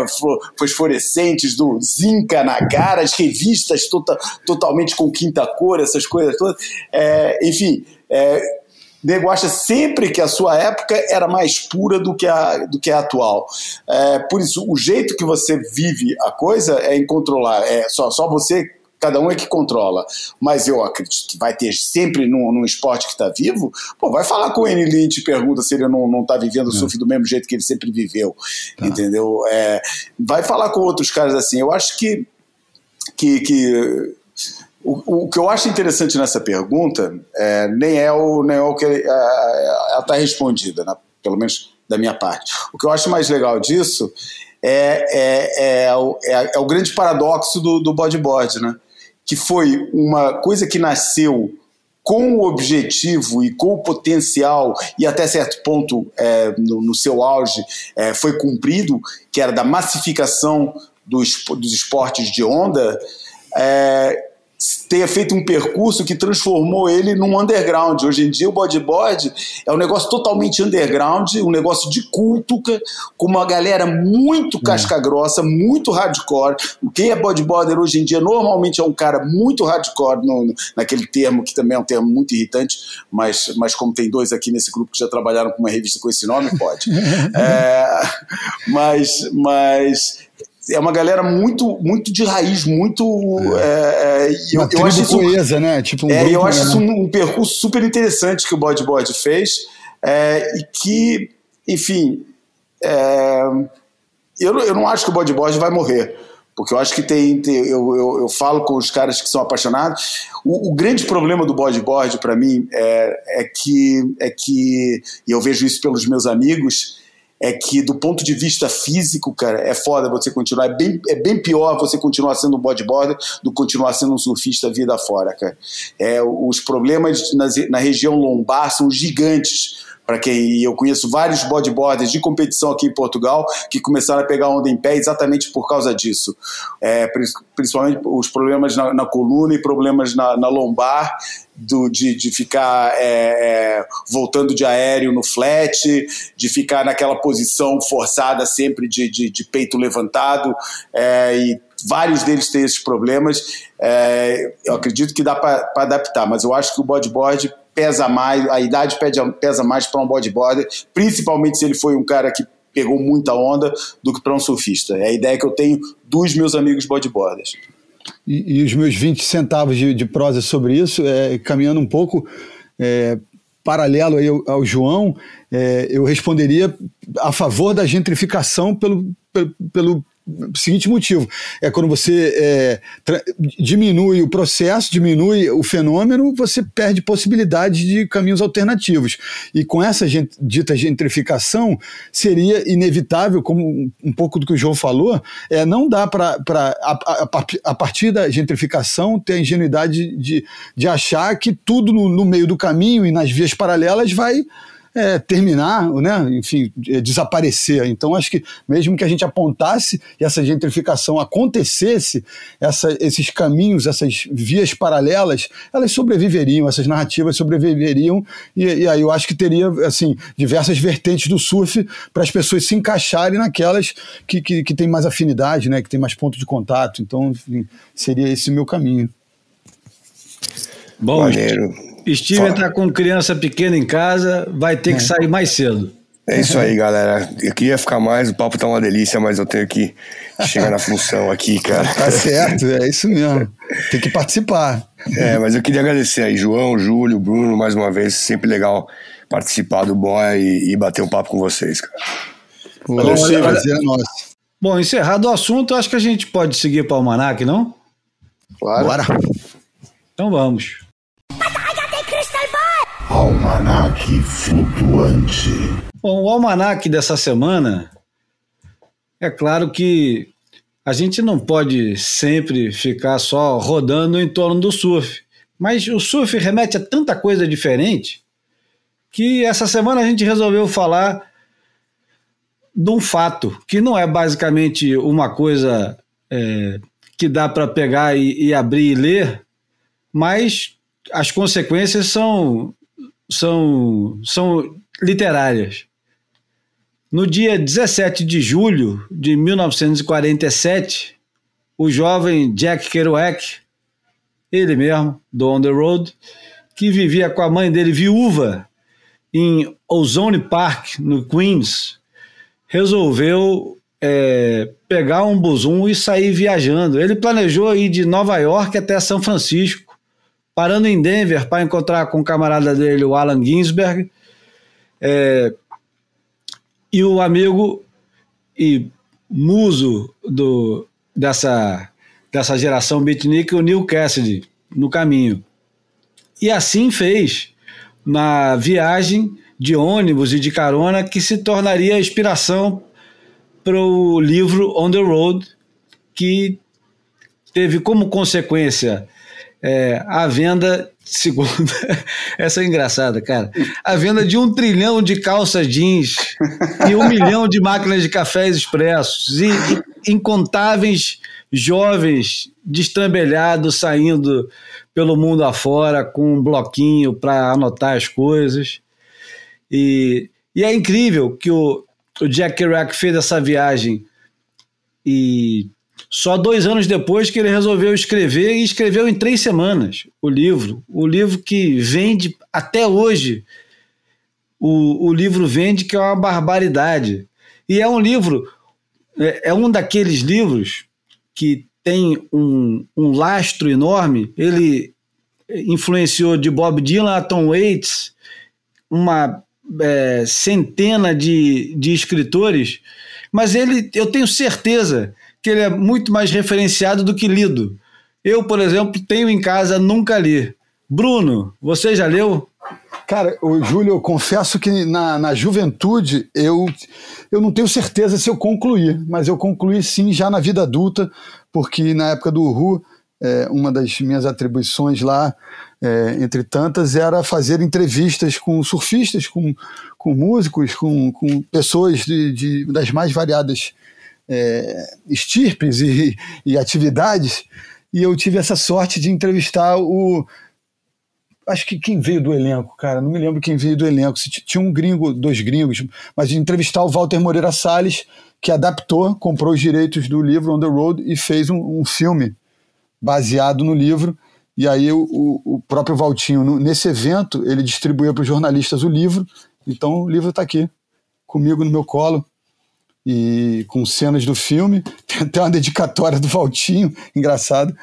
fosforescentes, do Zinca na cara, as revistas tota, totalmente com quinta cor, essas coisas todas. É, enfim. É, nego acha sempre que a sua época era mais pura do que a, do que a atual. É, por isso, o jeito que você vive a coisa é incontrolável. É só, só você cada um é que controla. Mas eu acredito que vai ter sempre num, num esporte que está vivo, pô, vai falar com o N. Lynch e pergunta se ele não, não tá vivendo o é. surf do mesmo jeito que ele sempre viveu. Tá. Entendeu? É, vai falar com outros caras assim. Eu acho que, que, que o, o, que eu acho interessante nessa pergunta é, nem, é o, nem é o que é, ela está respondida, né? pelo menos da minha parte. O que eu acho mais legal disso é, é, é, o, é, é o grande paradoxo do, do bodyboard, né? que foi uma coisa que nasceu com o objetivo e com o potencial, e até certo ponto é, no, no, seu auge é, foi cumprido, que era da massificação dos, dos esportes de onda, é, tenha feito um percurso que transformou ele num underground. Hoje em dia o bodyboard é um negócio totalmente underground, um negócio de culto, com uma galera muito casca grossa, muito hardcore. Quem é bodyboarder hoje em dia normalmente é um cara muito hardcore, no, naquele termo que também é um termo muito irritante, mas, mas como tem dois aqui nesse grupo que já trabalharam com uma revista com esse nome, pode. é, mas, mas é uma galera muito muito de raiz, muito. É. É, eu, eu acho isso, coesa, né? Tipo um é, eu acho né? isso um, um, percurso super interessante que o Bodyboard fez é, e que, enfim, é, eu, eu não acho que o Bodyboard vai morrer. Porque eu acho que tem. tem eu, eu, eu, falo com os caras que são apaixonados. O, o grande problema do bodyboard, para mim, é, é, que, é que. E eu vejo isso pelos meus amigos é que do ponto de vista físico, cara, é foda você continuar. É bem, é bem pior você continuar sendo um bodyboarder do que continuar sendo um surfista vida fora, cara. É, os problemas na, na região lombar são gigantes para quem eu conheço vários bodyboarders de competição aqui em Portugal que começaram a pegar onda em pé exatamente por causa disso. É, principalmente os problemas na, na, coluna e problemas na, na lombar, do, de, de ficar é, é, voltando de aéreo no flat, de ficar naquela posição forçada sempre de, de, de peito levantado, é, e vários deles têm esses problemas. É, eu acredito que dá para adaptar, mas eu acho que o bodyboard pesa mais, a idade pesa mais para um bodyboarder, principalmente se ele foi um cara que pegou muita onda, do que para um surfista. É a ideia que eu tenho dos meus amigos bodyboarders. E, e os meus 20 centavos de, de prosa sobre isso, é, caminhando um pouco é, paralelo aí ao, ao João, é, eu responderia a favor da gentrificação pelo, pelo, pelo seguinte motivo: é quando você é, diminui o processo, diminui o fenômeno, você perde possibilidades de caminhos alternativos. E com essa gent, dita gentrificação, seria inevitável, como um pouco do que o João falou, é, não dá para, a, a, a, partir da gentrificação, ter a ingenuidade de, de achar que tudo no, no meio do caminho e nas vias paralelas vai é, terminar, né, enfim, é, desaparecer. Então, acho que mesmo que a gente apontasse e essa gentrificação acontecesse, essa, esses caminhos, essas vias paralelas, elas sobreviveriam, essas narrativas sobreviveriam, e, e aí eu acho que teria assim diversas vertentes do surf para as pessoas se encaixarem naquelas que, que, que têm mais afinidade, né, que tem mais ponto de contato. Então, enfim, seria esse o meu caminho. Bom, Maneiro. Steven está com criança pequena em casa, vai ter que é. sair mais cedo. É isso aí, galera. Eu queria ficar mais, o papo tá uma delícia, mas eu tenho que chegar na função aqui, cara. Tá certo, é isso mesmo. Tem que participar. É, mas eu queria agradecer aí, João, Júlio, Bruno, mais uma vez. Sempre legal participar do Boa e, e bater um papo com vocês, cara. Valeu, Sim, prazer é nosso. Bom, encerrado o assunto, acho que a gente pode seguir para o Almanac, não? Claro. Bora. Então vamos. Almanac flutuante. Bom, o almanac dessa semana, é claro que a gente não pode sempre ficar só rodando em torno do surf, mas o surf remete a tanta coisa diferente que essa semana a gente resolveu falar de um fato que não é basicamente uma coisa é, que dá para pegar e, e abrir e ler, mas as consequências são são, são literárias. No dia 17 de julho de 1947, o jovem Jack Kerouac, ele mesmo, do On the Road, que vivia com a mãe dele viúva em Ozone Park, no Queens, resolveu é, pegar um busum e sair viajando. Ele planejou ir de Nova York até São Francisco parando em Denver para encontrar com o camarada dele, o Alan Ginsberg, é, e o amigo e muso do, dessa, dessa geração beatnik, o Neil Cassidy, no caminho. E assim fez na viagem de ônibus e de carona que se tornaria a inspiração para o livro On the Road, que teve como consequência é, a venda, segundo. essa é engraçada, cara. A venda de um trilhão de calças jeans e um milhão de máquinas de cafés expressos e, e incontáveis jovens destrambelhados saindo pelo mundo afora com um bloquinho para anotar as coisas. E, e é incrível que o, o Jack Kerouac fez essa viagem e só dois anos depois que ele resolveu escrever e escreveu em três semanas o livro. O livro que vende até hoje. O, o livro vende que é uma barbaridade. E é um livro, é, é um daqueles livros que tem um, um lastro enorme. Ele influenciou de Bob Dylan a Tom Waits, uma é, centena de, de escritores, mas ele, eu tenho certeza que ele é muito mais referenciado do que lido. Eu, por exemplo, tenho em casa, nunca li. Bruno, você já leu? Cara, o Júlio, eu confesso que na, na juventude eu, eu não tenho certeza se eu concluí, mas eu concluí sim já na vida adulta, porque na época do Ru, é, uma das minhas atribuições lá, é, entre tantas, era fazer entrevistas com surfistas, com, com músicos, com, com pessoas de, de das mais variadas é, estirpes e, e atividades. E eu tive essa sorte de entrevistar o acho que quem veio do elenco, cara, não me lembro quem veio do elenco. Tinha um gringo, dois gringos, mas de entrevistar o Walter Moreira Salles, que adaptou, comprou os direitos do livro On the Road e fez um, um filme baseado no livro. E aí o, o próprio Valtinho, nesse evento, ele distribuiu para os jornalistas o livro. Então o livro está aqui, comigo no meu colo e com cenas do filme. Tem até uma dedicatória do Valtinho, engraçado.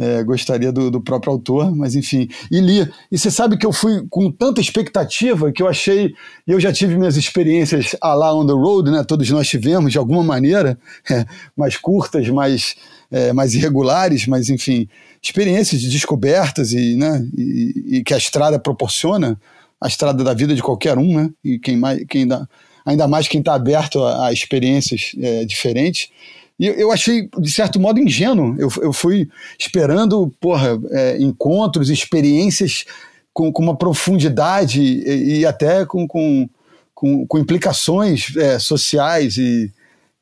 É, gostaria do, do, próprio autor, mas enfim. E li. E você sabe que eu fui com tanta expectativa que eu achei. Eu já tive minhas experiências a lá on the road, né? Todos nós tivemos, de alguma maneira, é, mais curtas, mais, é, mais irregulares, mas enfim, experiências de descobertas e, né? E, e, que a estrada proporciona a estrada da vida de qualquer um, né? E quem, mais, quem dá, ainda mais quem está aberto a, a experiências é, diferentes. E eu achei, de certo modo, ingênuo. Eu, eu fui esperando, porra, é, encontros, experiências com, com uma profundidade e, e até com, com, com, com implicações é, sociais e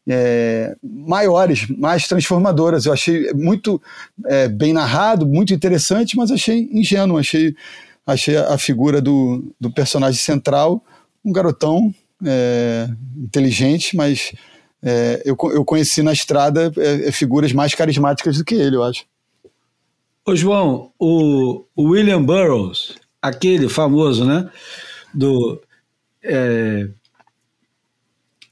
é, maiores, mais transformadoras. Eu achei muito é, bem narrado, muito interessante, mas achei ingênuo. Achei, achei a figura do, do personagem central um garotão é, inteligente, mas é, eu, eu conheci na estrada é, é, figuras mais carismáticas do que ele, eu acho. Ô João, o, o William Burroughs, aquele famoso, né? Do. É...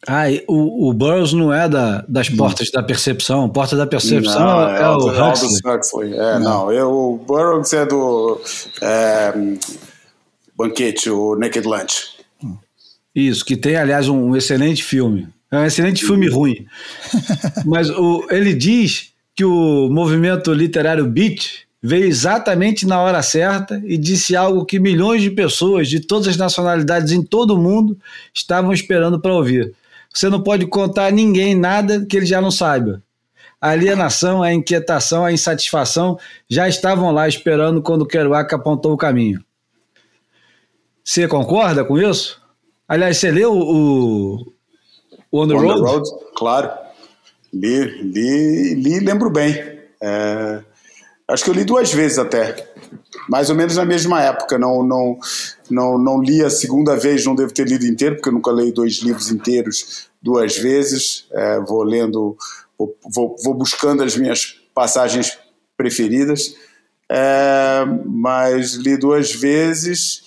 Ai, o, o Burroughs não é da, das portas da percepção. Porta da percepção não, é, é, o Huxley. Huxley. É, não. não eu, o Burroughs é do é, Banquete, o Naked Lunch. Isso, que tem, aliás, um, um excelente filme. É um excelente filme ruim. Mas o, ele diz que o movimento literário Beat veio exatamente na hora certa e disse algo que milhões de pessoas de todas as nacionalidades em todo o mundo estavam esperando para ouvir. Você não pode contar a ninguém nada que ele já não saiba. A alienação, a inquietação, a insatisfação já estavam lá esperando quando o Kerouac apontou o caminho. Você concorda com isso? Aliás, você leu o, On the, On Road? the Road? Claro. Li, li, li lembro bem. É, acho que eu li duas vezes até. Mais ou menos na mesma época. Não, não, não, não li a segunda vez, não devo ter lido inteiro, porque eu nunca leio dois livros inteiros duas vezes. É, vou lendo, vou, vou, vou, buscando as minhas passagens preferidas. É, mas li duas vezes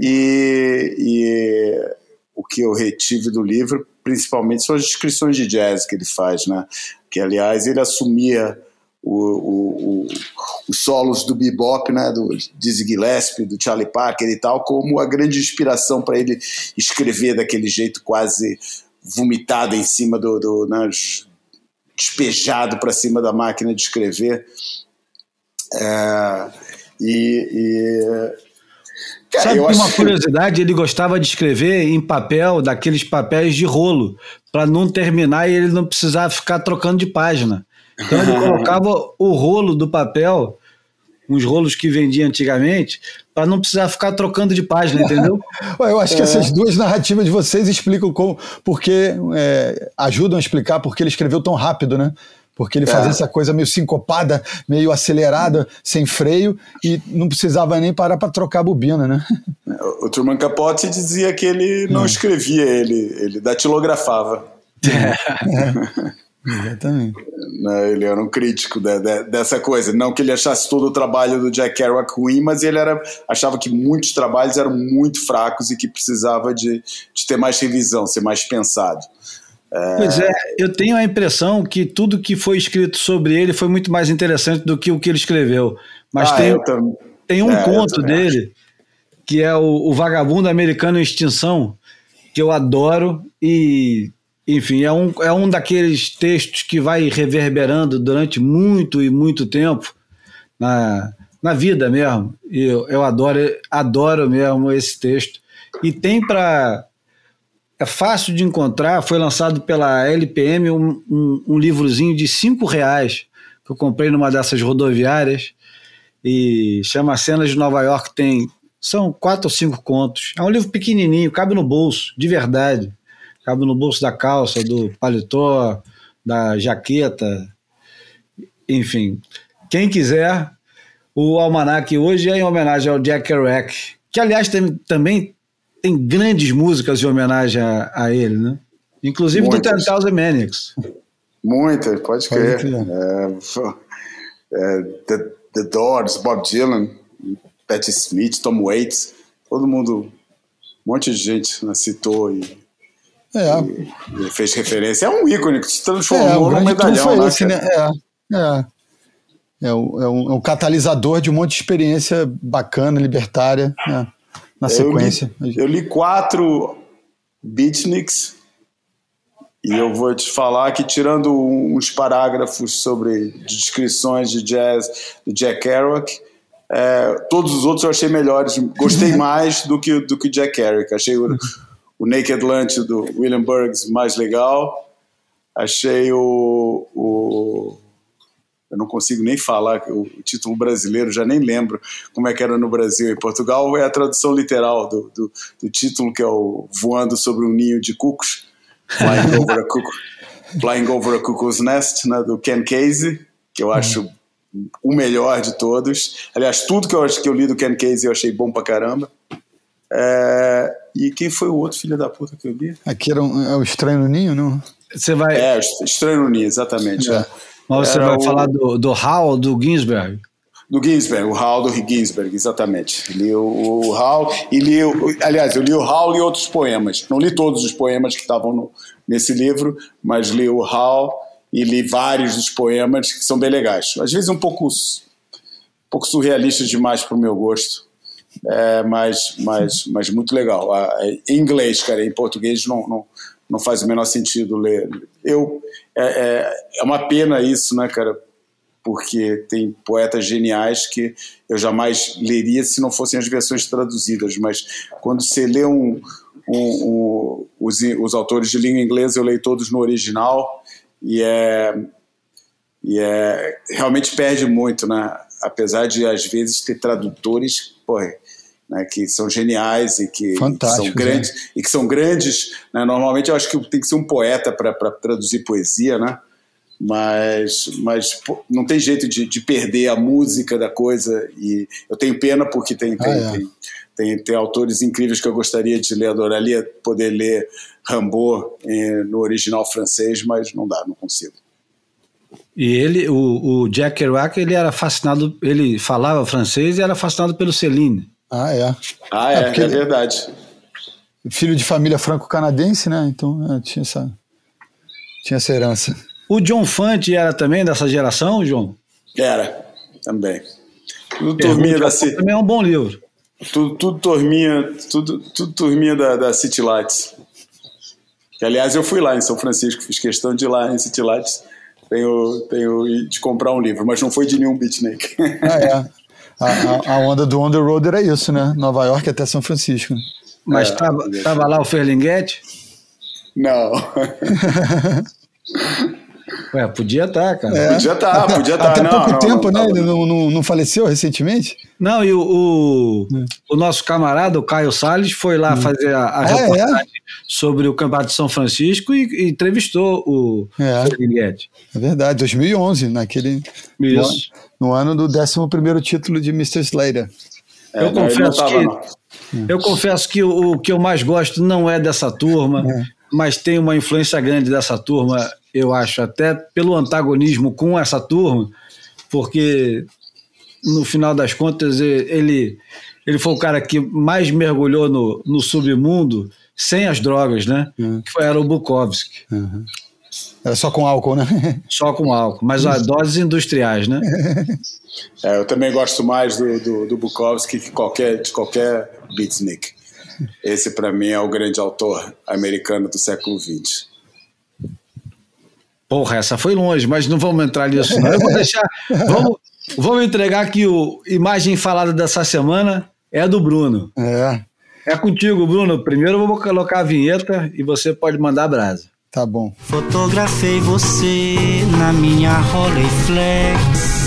e, e o que eu retive do livro principalmente são as descrições de jazz que ele faz, né? Que aliás ele assumia o, o, o, os solos do bebop, né? Do Dizzy Gillespie, do Charlie Parker e tal, como a grande inspiração para ele escrever daquele jeito quase vomitado em cima do, do né? despejado para cima da máquina de escrever. É, e, Cara, Sabe que uma curiosidade, ele gostava de escrever em papel, daqueles papéis de rolo, para não terminar e ele não precisar ficar trocando de página. Então ele colocava o rolo do papel, uns rolos que vendia antigamente, para não precisar ficar trocando de página, entendeu? Eu acho que é. essas duas narrativas de vocês explicam como, porque é, ajudam a explicar porque ele escreveu tão rápido, né? Porque ele fazia é. essa coisa meio sincopada, meio acelerada, sem freio, e não precisava nem parar para trocar a bobina, né? O Truman Capote dizia que ele não hum. escrevia, ele, ele datilografava. É. Exatamente. Né, ele era um crítico de, de, dessa coisa. Não que ele achasse todo o trabalho do Jack Kerouac ruim, mas ele era, achava que muitos trabalhos eram muito fracos e que precisava de, de ter mais revisão, ser mais pensado. Pois é, eu tenho a impressão que tudo que foi escrito sobre ele foi muito mais interessante do que o que ele escreveu. Mas ah, tem, tem um é, conto dele, acho. que é o, o, Vagabundo Americano em Extinção, que eu adoro e, enfim, é um, é um daqueles textos que vai reverberando durante muito e muito tempo na, na vida mesmo. E eu, eu adoro, adoro mesmo esse texto. E tem para. É fácil de encontrar, foi lançado pela LPM um, um, um livrozinho de cinco reais que eu comprei numa dessas rodoviárias e chama Cenas de Nova York. Tem são quatro ou cinco contos. É um livro pequenininho, cabe no bolso, de verdade. Cabe no bolso da calça, do paletó, da jaqueta, enfim. Quem quiser, o almanac hoje é em homenagem ao Jack Kerouac, que aliás tem, também tem grandes músicas em homenagem a, a ele, né? Inclusive Muitas. do Ten Thousand Maniacs. Muitas, pode crer. É, é, The, The Doors, Bob Dylan, Patti Smith, Tom Waits, todo mundo, um monte de gente né, citou e, é. e, e, fez referência. É um ícone que se transformou é, num medalhão. Né, esse, né? É, é. É, um, é, um, é um catalisador de um monte de experiência bacana, libertária, né, na sequência. Eu li, eu li quatro beatniks e eu vou te falar que, tirando uns parágrafos sobre descrições de jazz do Jack Kerouac, é, todos os outros eu achei melhores. Gostei mais do que do que Jack Kerouac. Achei o, o Naked Lunch do William Burns mais legal. Achei o, o eu não consigo nem falar o, o, título brasileiro, já nem lembro como é que era no Brasil. Em Portugal é a tradução literal do, do, do título, que é o Voando sobre um Ninho de Cucos, Flying Over a, Cuckoo, Flying Over a Cuckoo's Nest, né, do Ken Casey, que eu acho o melhor de todos. Aliás, tudo que eu, que eu li do Ken Casey eu achei bom pra caramba. É, e quem foi o outro filho da puta que eu li? Aqui era um, é o Estranho no Ninho, não? Você vai... É, Estranho no Ninho, exatamente. É. Mas você vai o... falar do, do Hal do Ginsberg? Do Ginsberg, o Hal do Ginsberg, exatamente. Li o, o Hal e li, o, aliás, eu li o Hal e outros poemas. Não li todos os poemas que estavam nesse livro, mas li o Hal e li vários dos poemas que são bem legais. Às vezes um pouco, um pouco surrealistas demais para o meu gosto, é, mas, mas, mas muito legal. Em inglês, cara, em português não, não, não faz o menor sentido ler. Eu, é, é, é uma pena isso, né, cara? Porque tem poetas geniais que eu jamais leria se não fossem as versões traduzidas, mas quando você lê um, um, um, os, os autores de língua inglesa, eu leio todos no original e é, e é realmente perde muito, né? Apesar de às vezes ter tradutores, porra, né, que são geniais e que Fantástico, são grandes né? e que são grandes. Né? Normalmente eu acho que tem que ser um poeta para traduzir poesia, né? Mas, mas não tem jeito de, de, perder a música da coisa e eu tenho pena porque tem, tem, ah, é. tem, tem, tem, autores incríveis que eu gostaria de ler, adoraria poder ler Rambaud eh, no original francês, mas não dá, não consigo. E ele, o, o Jack Kerouac, ele era fascinado, ele falava francês e era fascinado pelo Celine. Ah, é. Ah, é, é, é verdade. Filho de família franco-canadense, né? Então é, tinha, essa, tinha essa herança. O John Fante era também dessa geração, João? Era, também. Tudo turminha da City. Também é um bom livro. Tudo, tudo turminha, tudo, tudo turminha da, da City Lights. Que, aliás, eu fui lá em São Francisco, fiz questão de ir lá em City Lights. Tenho, tenho de comprar um livro, mas não foi de nenhum beatnik. Ah, é. A, a, onda do On the Road era isso, né? Nova York até São Francisco. Mas estava é, tava lá o Ferlinguete? Não. Ué, podia estar, tá, cara. É. Podia estar, tá, podia estar. Tá. Até não, pouco não, tempo, não, né? Ele não, não, não, faleceu recentemente? Não, e o, o, é. o nosso camarada, o Caio Salles, foi lá hum. fazer a, a ah, é? reportagem é? Sobre o Campeonato de São Francisco e, e entrevistou o é. É verdade, 2011, naquele... Isso. No, no ano do 11º título de Mr. Slater. É, eu, confesso que, eu confesso que o, o, que eu mais gosto não é dessa turma, mas tem uma influência grande dessa turma eu acho, até pelo antagonismo com essa turma, porque no final das contas ele, ele foi o cara que mais mergulhou no, no submundo sem as drogas, né? Uhum. Que era o Bukowski. Uhum. Era só com álcool, né? Só com álcool, mas a doses industriais, né? É, eu também gosto mais do, do, do Bukowski que qualquer, de qualquer beatnik. Esse, para mim, é o grande autor americano do século XX. Porra, essa foi longe, mas não vamos entrar nisso, não. Eu vou deixar. Vamos, Vamos entregar que o imagem falada dessa semana é a do Bruno. É. É contigo, Bruno. Primeiro eu vou colocar a vinheta e você pode mandar a brasa. Tá bom. Fotografei você na minha Rolleiflex.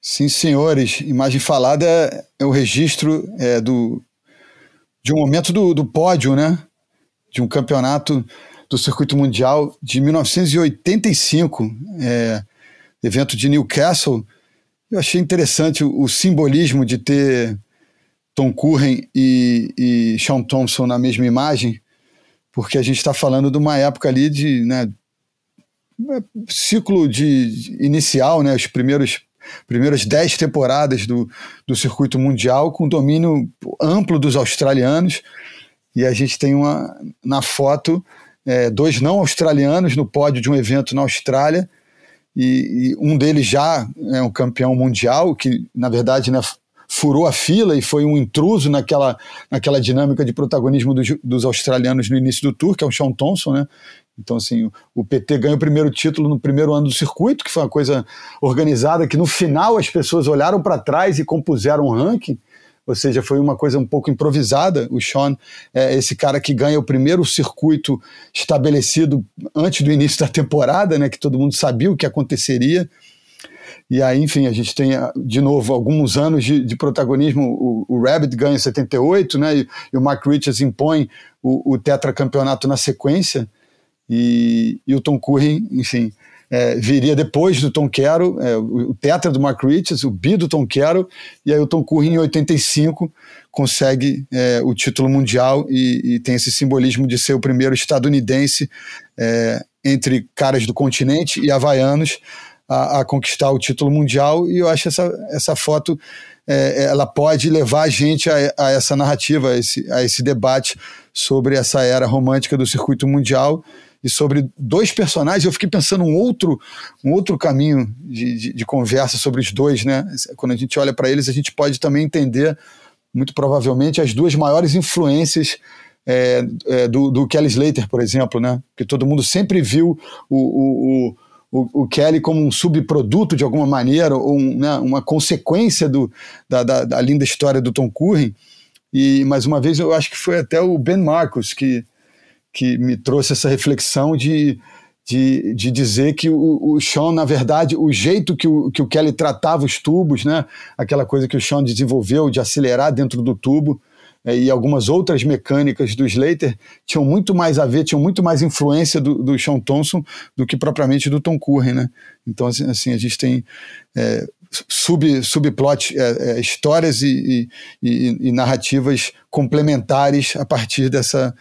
Sim, senhores. Imagem falada é, é o registro é, do, de um momento do, do pódio, né? De um campeonato do circuito mundial de 1985, é, evento de Newcastle. Eu achei interessante o, o simbolismo de ter Tom Curren e, e Sean Thompson na mesma imagem, porque a gente está falando de uma época ali de né, ciclo de inicial, né, os primeiros primeiras dez temporadas do, do circuito mundial, com domínio amplo dos australianos. E a gente tem uma, na foto é, dois não australianos no pódio de um evento na Austrália. E, e, um deles já é um campeão mundial, que na verdade né, furou a fila e foi um intruso naquela, naquela dinâmica de protagonismo dos, dos australianos no início do tour, que é o Sean Thompson, né? Então, assim, o PT ganha o primeiro título no primeiro ano do circuito, que foi uma coisa organizada, que no final as pessoas olharam para trás e compuseram um ranking, ou seja, foi uma coisa um pouco improvisada. O Sean é esse cara que ganha o primeiro circuito estabelecido antes do início da temporada, né, que todo mundo sabia o que aconteceria. E aí, enfim, a gente tem, de novo, alguns anos de, de protagonismo. O, o, Rabbit ganha em 78, né, e, e o Mark Richards impõe o, o tetracampeonato na sequência. E, e o Tom Curry, enfim, é, viria depois do Tom Quero, é, o, o tetra do Mark Richards, o bi do Tom Quero, e aí o Tom Curry em 85 consegue é, o título mundial e, e, tem esse simbolismo de ser o primeiro estadunidense é, entre caras do continente e havaianos a, a, conquistar o título mundial. E eu acho essa, essa foto é, ela pode levar a gente a, a essa narrativa, a esse, a esse debate sobre essa era romântica do circuito mundial e sobre dois personagens. Eu fiquei pensando um outro, um outro caminho de, de, de conversa sobre os dois, né? Quando a gente olha para eles, a gente pode também entender, muito provavelmente, as duas maiores influências é, é, do, do, Kelly Slater, por exemplo, né? Porque todo mundo sempre viu o, o, o, o Kelly como um subproduto de alguma maneira, ou um, né, uma consequência do, da, da, da linda história do Tom Curren. E mais uma vez eu acho que foi até o Ben Marcos que que me trouxe essa reflexão de, de, de dizer que o, o Sean, na verdade, o jeito que o, que o Kelly tratava os tubos, né, aquela coisa que o Sean desenvolveu de acelerar dentro do tubo, é, e algumas outras mecânicas do Slater tinham muito mais a ver, tinham muito mais influência do, do Sean Thompson do que propriamente do Tom Curren, né? Então, assim, assim a gente tem é, sub, subplot, é, é, histórias e, e, e, narrativas complementares a partir dessa,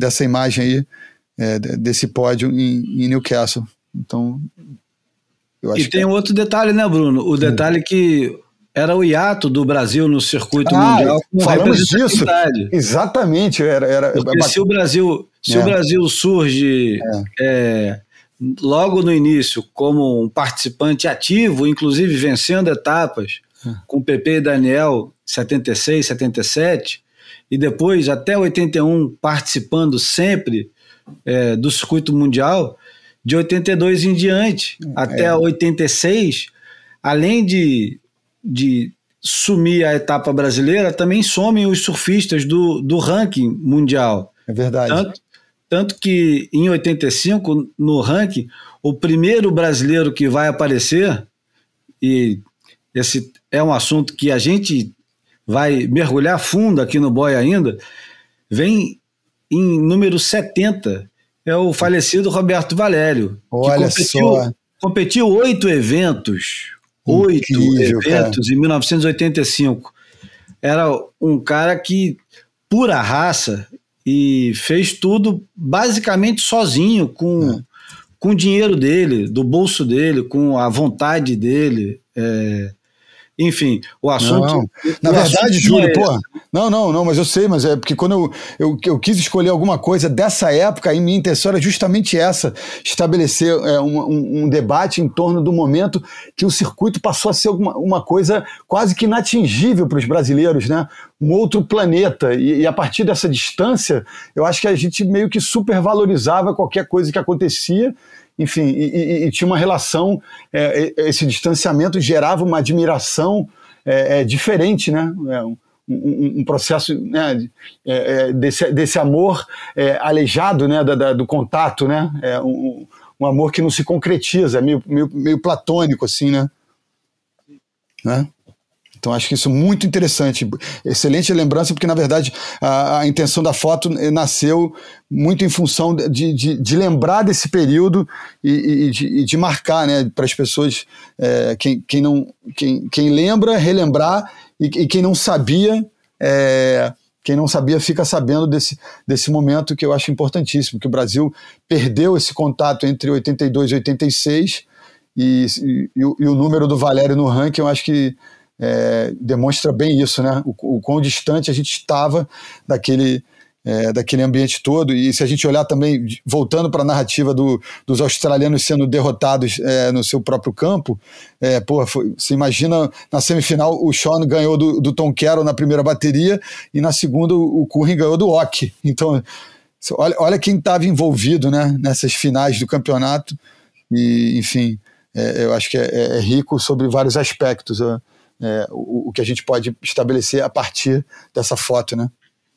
dessa imagem aí, é, desse pódio em, em, Newcastle. Então, eu acho E tem que... outro detalhe, né, Bruno? O detalhe que era o hiato do Brasil no circuito ah, mundial falamos disso. Exatamente. Era, era, Porque se o Brasil, se é. o Brasil surge é. É, logo no início como um participante ativo, inclusive vencendo etapas, é. com Pepe e Daniel 76, 77, e depois até 81 participando sempre é, do circuito mundial, de 82 em diante, é. até 86, além de, de sumir a etapa brasileira, também somem os surfistas do, do ranking mundial. É verdade. Tanto, tanto que em 85, no ranking, o primeiro brasileiro que vai aparecer, e esse é um assunto que a gente vai mergulhar fundo aqui no boy ainda, vem em número 70, é o falecido Roberto Valério. Olha que competiu, só. Competiu oito eventos. Oito eventos cara. em 1985. Era um cara que, pura raça, e fez tudo basicamente sozinho, com, é. com o dinheiro dele, do bolso dele, com a vontade dele. É, enfim, o assunto. Não, na o verdade, assunto Júlio, é pô, Não, não, não, mas eu sei, mas é porque quando eu, eu, eu quis escolher alguma coisa dessa época, aí minha intenção era justamente essa: estabelecer é, um, um, um, debate em torno do momento que o circuito passou a ser uma, uma coisa quase que inatingível para os brasileiros, né? Um outro planeta. E, e, a partir dessa distância, eu acho que a gente meio que supervalorizava qualquer coisa que acontecia. Enfim, e, e, e tinha uma relação, é, esse distanciamento gerava uma admiração é, é diferente, né? É, um, um processo né, é, desse, desse amor aleijado né, da, da, do contato, né? Um, um, amor que não se concretiza, meio, meio, meio platônico, assim, né? né? Então acho que isso é muito interessante, excelente lembrança, porque na verdade a, a intenção da foto nasceu muito em função de, de, de lembrar desse período e, e, de, e de, marcar né, para as pessoas, é, quem, quem, não, quem, quem lembra, relembrar e, e quem não sabia, é, quem não sabia fica sabendo desse, desse momento que eu acho importantíssimo, que o Brasil perdeu esse contato entre 82 e 86 e, e, e o número do Valério no ranking eu acho que é, demonstra bem isso, né? O, o quão distante a gente estava daquele, é, daquele ambiente todo. E se a gente olhar também, voltando para a narrativa do, dos australianos sendo derrotados é, no seu próprio campo, é, porra, foi, você imagina na semifinal o Sean ganhou do, do Tom Carroll na primeira bateria e na segunda o Curry ganhou do Ock. Então, olha, olha quem estava envolvido né, nessas finais do campeonato. E, enfim, é, eu acho que é, é, rico sobre vários aspectos. É, o, o que a gente pode estabelecer a partir dessa foto, né?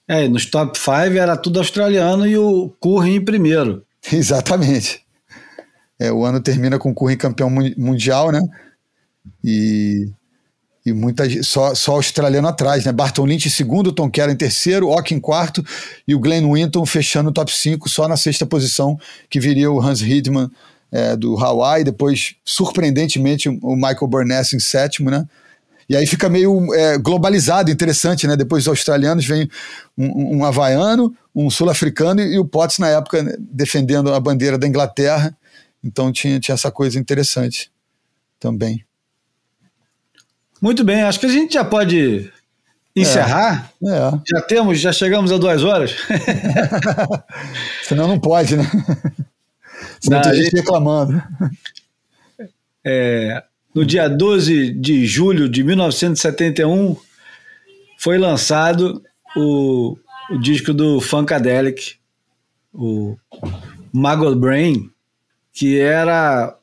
É, nos top 5 era tudo australiano e o Curry em primeiro. Exatamente. É, o ano termina com o Curry campeão mundial, né? E, e muita, só, só australiano atrás, né? Barton Lynch em segundo, Tom Kerr em terceiro, Ock em quarto e o Glenn Winton fechando o top 5 só na sexta posição, que viria o Hans Hidman é, do Hawaii, depois, surpreendentemente, o Michael Burness em sétimo, né? E aí fica meio é, globalizado, interessante, né? Depois dos australianos vem um, um havaiano, um sul-africano e, e, o Potts, na época, né, defendendo a bandeira da Inglaterra. Então tinha, tinha essa coisa interessante também. Muito bem, acho que a gente já pode encerrar. É, é. Já temos, já chegamos a duas horas. Senão não pode, né? Senão não, tem gente reclamando. É, no dia 12 de julho de 1971, foi lançado o, o disco do Funkadelic, o Maggot Brain, que era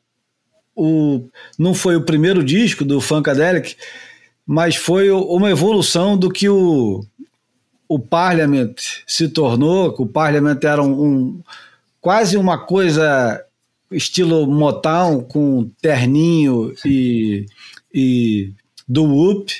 o não foi o primeiro disco do Funkadelic, mas foi uma evolução do que o, o Parliament se tornou, que o Parliament era um, um quase uma coisa estilo Motown, com terninho e, e do Whoop,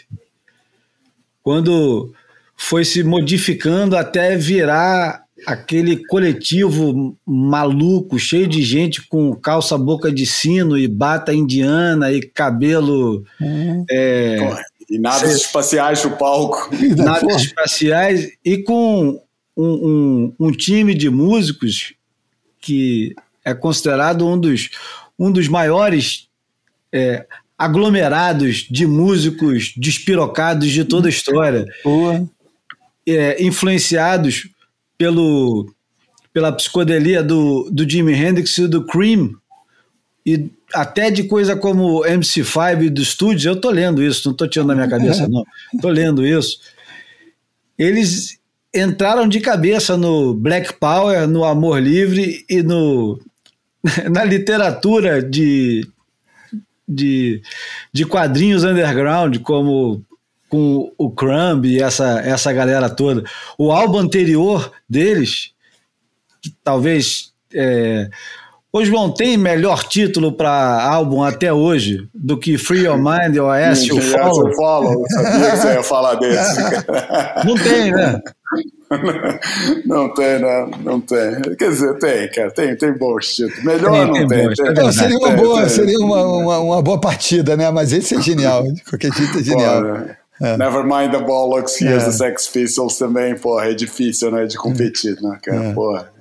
quando foi se modificando até virar aquele coletivo maluco, cheio de gente com calça boca de sino e bata indiana e cabelo. Uhum. É, e naves espaciais no palco. Naves espaciais e com um, um, um time de músicos que é considerado um dos, um dos maiores é, aglomerados de músicos despirocados de toda a história. É, influenciados pelo, pela psicodelia do, do Jimi Hendrix e do Cream, e até de coisa como MC5 do estúdio, eu tô lendo isso, não tô tirando da minha cabeça, não. Tô lendo isso. Eles entraram de cabeça no Black Power, no Amor Livre e no na literatura de, de, de quadrinhos underground, como com o Crumb e essa, essa galera toda. O álbum anterior deles, que talvez. É, Ô, João, tem melhor título para álbum até hoje do que Free Your Mind ou Ask You Follow? Follow? Eu sabia que você ia falar desse. Não tem, né? Não tem, né? Não tem. Quer dizer, tem, cara. Tem, tem bons títulos. Melhor tem, não tem. tem, tem. Não, seria uma boa, seria uma, uma, uma, boa partida, né? Mas esse é genial. De qualquer jeito é genial. É. Never mind the bollocks, here's é. the Sex Pistols também, porra, é difícil, né? De competir, né, cara? É. Porra.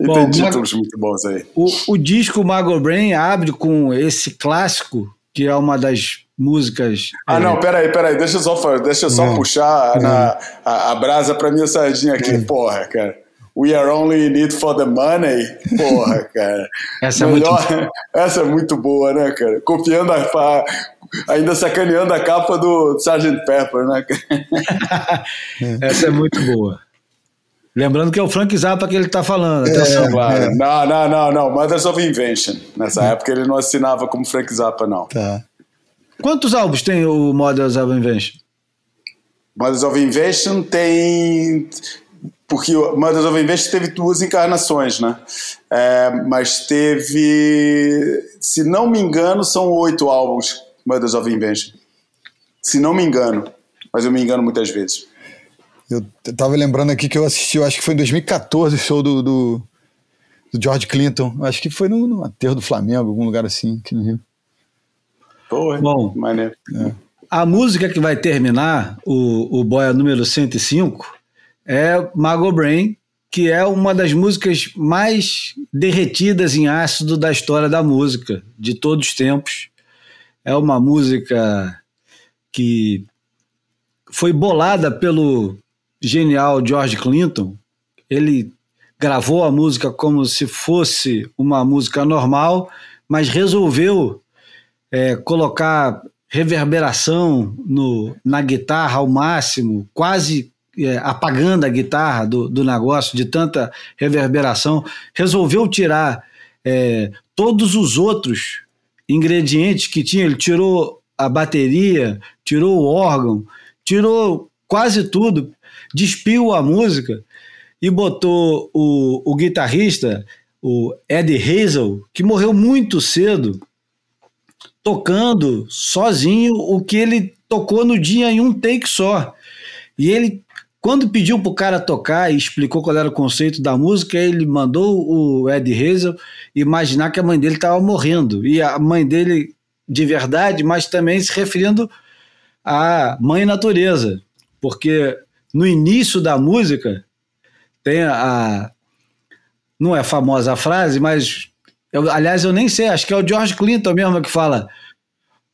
E Bom, tem títulos muito bons aí. O, o disco Mago Brain abre com esse clássico, que é uma das músicas. Ah, é... não, peraí, peraí, deixa eu só, deixa eu só puxar Na, a, a, brasa pra minha sardinha aqui, porra, cara. We are only in it for the money. Porra, cara. essa, Melhor, é muito... essa é muito boa, né, cara? Copiando a. Ainda sacaneando a capa do Sgt. Pepper, né? essa é muito boa. Lembrando que é o Frank Zappa que ele está falando. Atenção. É, claro. É. Não, não, não, não. Mothers of Invention. Nessa é. época ele não assinava como Frank Zappa, não. Tá. Quantos álbuns tem o Mothers of Invention? Mothers of Invention tem. Porque o Mothers of Invention teve duas encarnações, né? É, mas teve. Se não me engano, são oito álbuns Mothers of Invention. Se não me engano. Mas eu me engano muitas vezes. Eu tava lembrando aqui que eu assisti, eu acho que foi em 2014 o show do, do, do George Clinton. Eu acho que foi no, no aterro do Flamengo, algum lugar assim, aqui no Rio. Porra, Bom, maneiro. É. A música que vai terminar o, o Boia número 105 é Mago Brain, que é uma das músicas mais derretidas em ácido da história da música, de todos os tempos. É uma música que foi bolada pelo genial George Clinton, ele gravou a música como se fosse uma música normal, mas resolveu é, colocar reverberação no, na guitarra ao máximo, quase é, apagando a guitarra do, do negócio de tanta reverberação. Resolveu tirar é, todos os outros ingredientes que tinha. Ele tirou a bateria, tirou o órgão, tirou quase tudo despiu a música e botou o, o guitarrista, o Eddie Hazel, que morreu muito cedo, tocando sozinho o que ele tocou no dia em um take só. E ele, quando pediu para o cara tocar e explicou qual era o conceito da música, ele mandou o Eddie Hazel imaginar que a mãe dele estava morrendo. E a mãe dele de verdade, mas também se referindo à mãe natureza. Porque no início da música, tem a. Não é famosa a frase, mas. Eu, aliás, eu nem sei, acho que é o George Clinton mesmo que fala.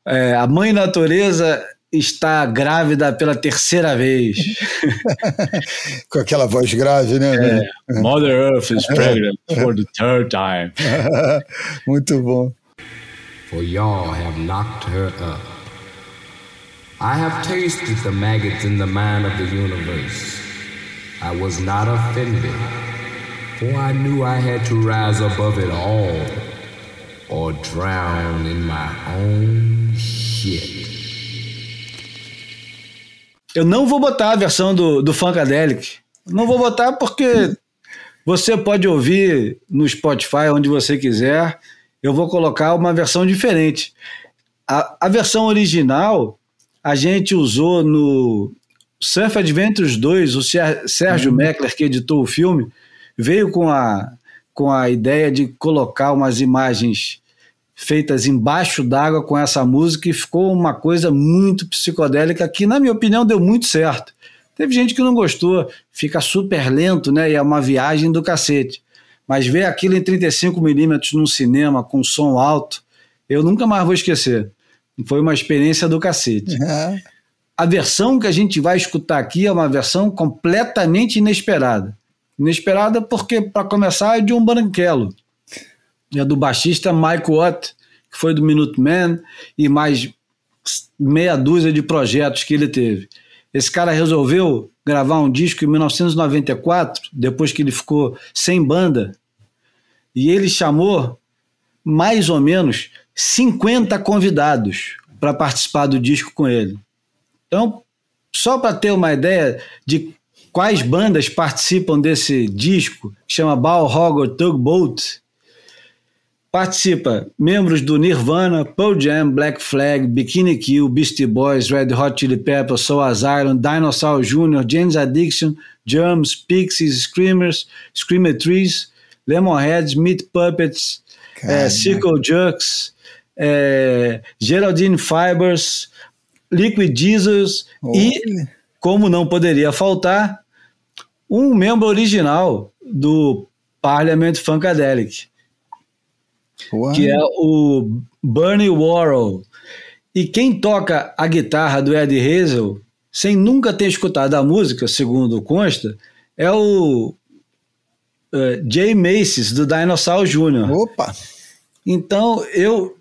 É, a mãe natureza está grávida pela terceira vez. Com aquela voz grave, né? É, Mother Earth is pregnant for the third time. Muito bom. For y'all have knocked her up. I have tasted the maggots in the mind of the universe. I was not offended, for I knew I had to rise above it all or drown in my own shit. Eu não vou botar a versão do, do Funkadelic. Não vou botar porque você pode ouvir no Spotify, onde você quiser. Eu vou colocar uma versão diferente. A, a versão original a gente usou no Surf Adventures 2, o Sérgio uhum. Meckler, que editou o filme, veio com a, com a ideia de colocar umas imagens feitas embaixo d'água com essa música e ficou uma coisa muito psicodélica que, na minha opinião, deu muito certo. Teve gente que não gostou, fica super lento, né? E é uma viagem do cacete. Mas ver aquilo em 35mm num cinema com som alto, eu nunca mais vou esquecer. Foi uma experiência do cacete. É. A versão que a gente vai escutar aqui é uma versão completamente inesperada. Inesperada porque, para começar, é de um branquelo. É do baixista Mike Watt, que foi do Minuteman, e mais meia dúzia de projetos que ele teve. Esse cara resolveu gravar um disco em 1994, depois que ele ficou sem banda, e ele chamou mais ou menos 50 convidados para participar do disco com ele. Então, só para ter uma ideia de quais bandas participam desse disco, chama Ball Hogger Tugboat, participa membros do Nirvana, Pearl Jam, Black Flag, Bikini Kill, Beastie Boys, Red Hot Chili Peppers, Soul Asylum, Dinosaur Jr., James Addiction, Germs, Pixies, Screamers, Screamer Trees, Lemonheads, Meat Puppets, é, Circle Jerks, é, Geraldine Fibers, Liquid Jesus oh. e, como não poderia faltar, um membro original do Parliament Funkadelic, que é o Bernie Worrell. E quem toca a guitarra do Ed Hazel, sem nunca ter escutado a música, segundo consta, é o uh, Jay Macy's, do Dinosaur Jr. Opa! Então, eu,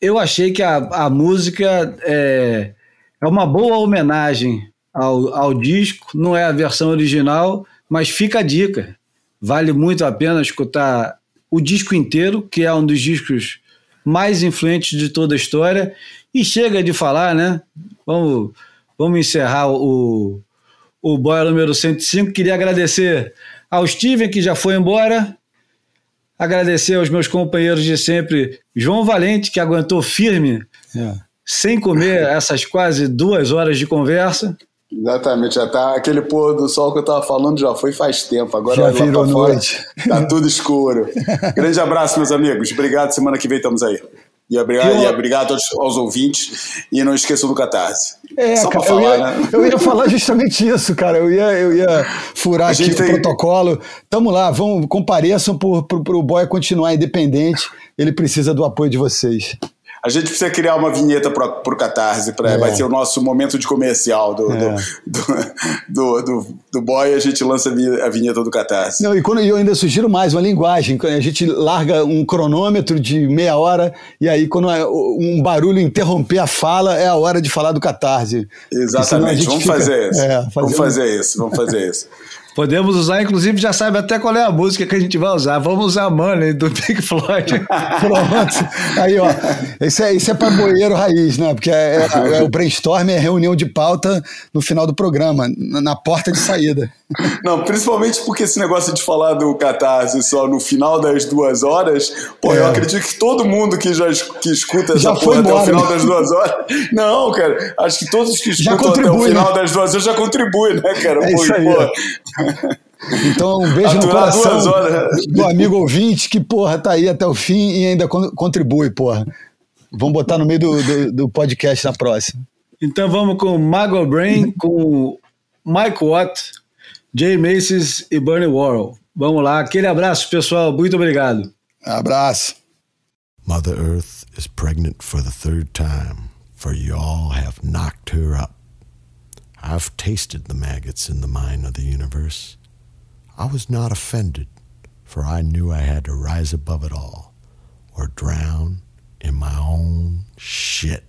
eu achei que a, a música é, é uma boa homenagem ao, ao disco, não é a versão original, mas fica a dica. Vale muito a pena escutar o disco inteiro, que é um dos discos mais influentes de toda a história. E chega de falar, né? Vamos, vamos encerrar o, o Boia número 105. Queria agradecer ao Steven, que já foi embora. Agradecer aos meus companheiros de sempre, João Valente, que aguentou firme, é. sem comer essas quase duas horas de conversa. Exatamente, já tá aquele pôr do sol que eu tava falando já foi faz tempo. Agora já virou noite. Fora, tá tudo escuro. Grande abraço, meus amigos. Obrigado. Semana que vem estamos aí. E obrigado, e obrigado aos, aos, ouvintes. E não esqueçam do Catarse. É, Só cara, falar, eu, ia, né? eu ia falar justamente isso, cara. Eu ia, eu ia furar aqui o tem... protocolo. Tamo lá, vão, compareçam para o Boy continuar independente. Ele precisa do apoio de vocês. A gente precisa criar uma vinheta para o Catarse, pra, é. vai ser o nosso momento de comercial do, é. do, do, do, do, boy, a gente lança a vinheta do Catarse. Não, e quando eu ainda sugiro mais uma linguagem, a gente larga um cronômetro de meia hora e aí quando é um barulho interromper a fala, é a hora de falar do Catarse. Exatamente, vamos fica, fazer isso. É, vamos fazer isso, vamos fazer isso. Podemos usar, inclusive, já sabe até qual é a música que a gente vai usar. Vamos usar Money do Pink Floyd. Pronto. Aí, ó. Isso é, isso é para boeiro raiz, né? Porque é, é, é, o brainstorm é reunião de pauta no final do programa, na porta de saída. Não, principalmente porque esse negócio de falar do catarse só no final das duas horas, pô, é. eu acredito que todo mundo que já que escuta essa já porra até o final das duas horas. Não, cara, acho que todos que escutam até o final né? das duas horas já contribuem, né, cara? É pô, isso aí, pô. Então, um beijo no coração do amigo ouvinte que, porra, tá aí até o fim e ainda contribui, porra. Vamos botar no meio do, do, do podcast na próxima. Então vamos com Mago Brain, com Mike Watt, Jay Macy's e Bernie Worrell. Vamos lá, aquele abraço, pessoal. Muito obrigado. Abraço. Mother Earth is pregnant for the third time, for y'all have knocked her up. I've tasted the maggots in the mine of the universe. I was not offended, for I knew I had to rise above it all or drown in my own shit.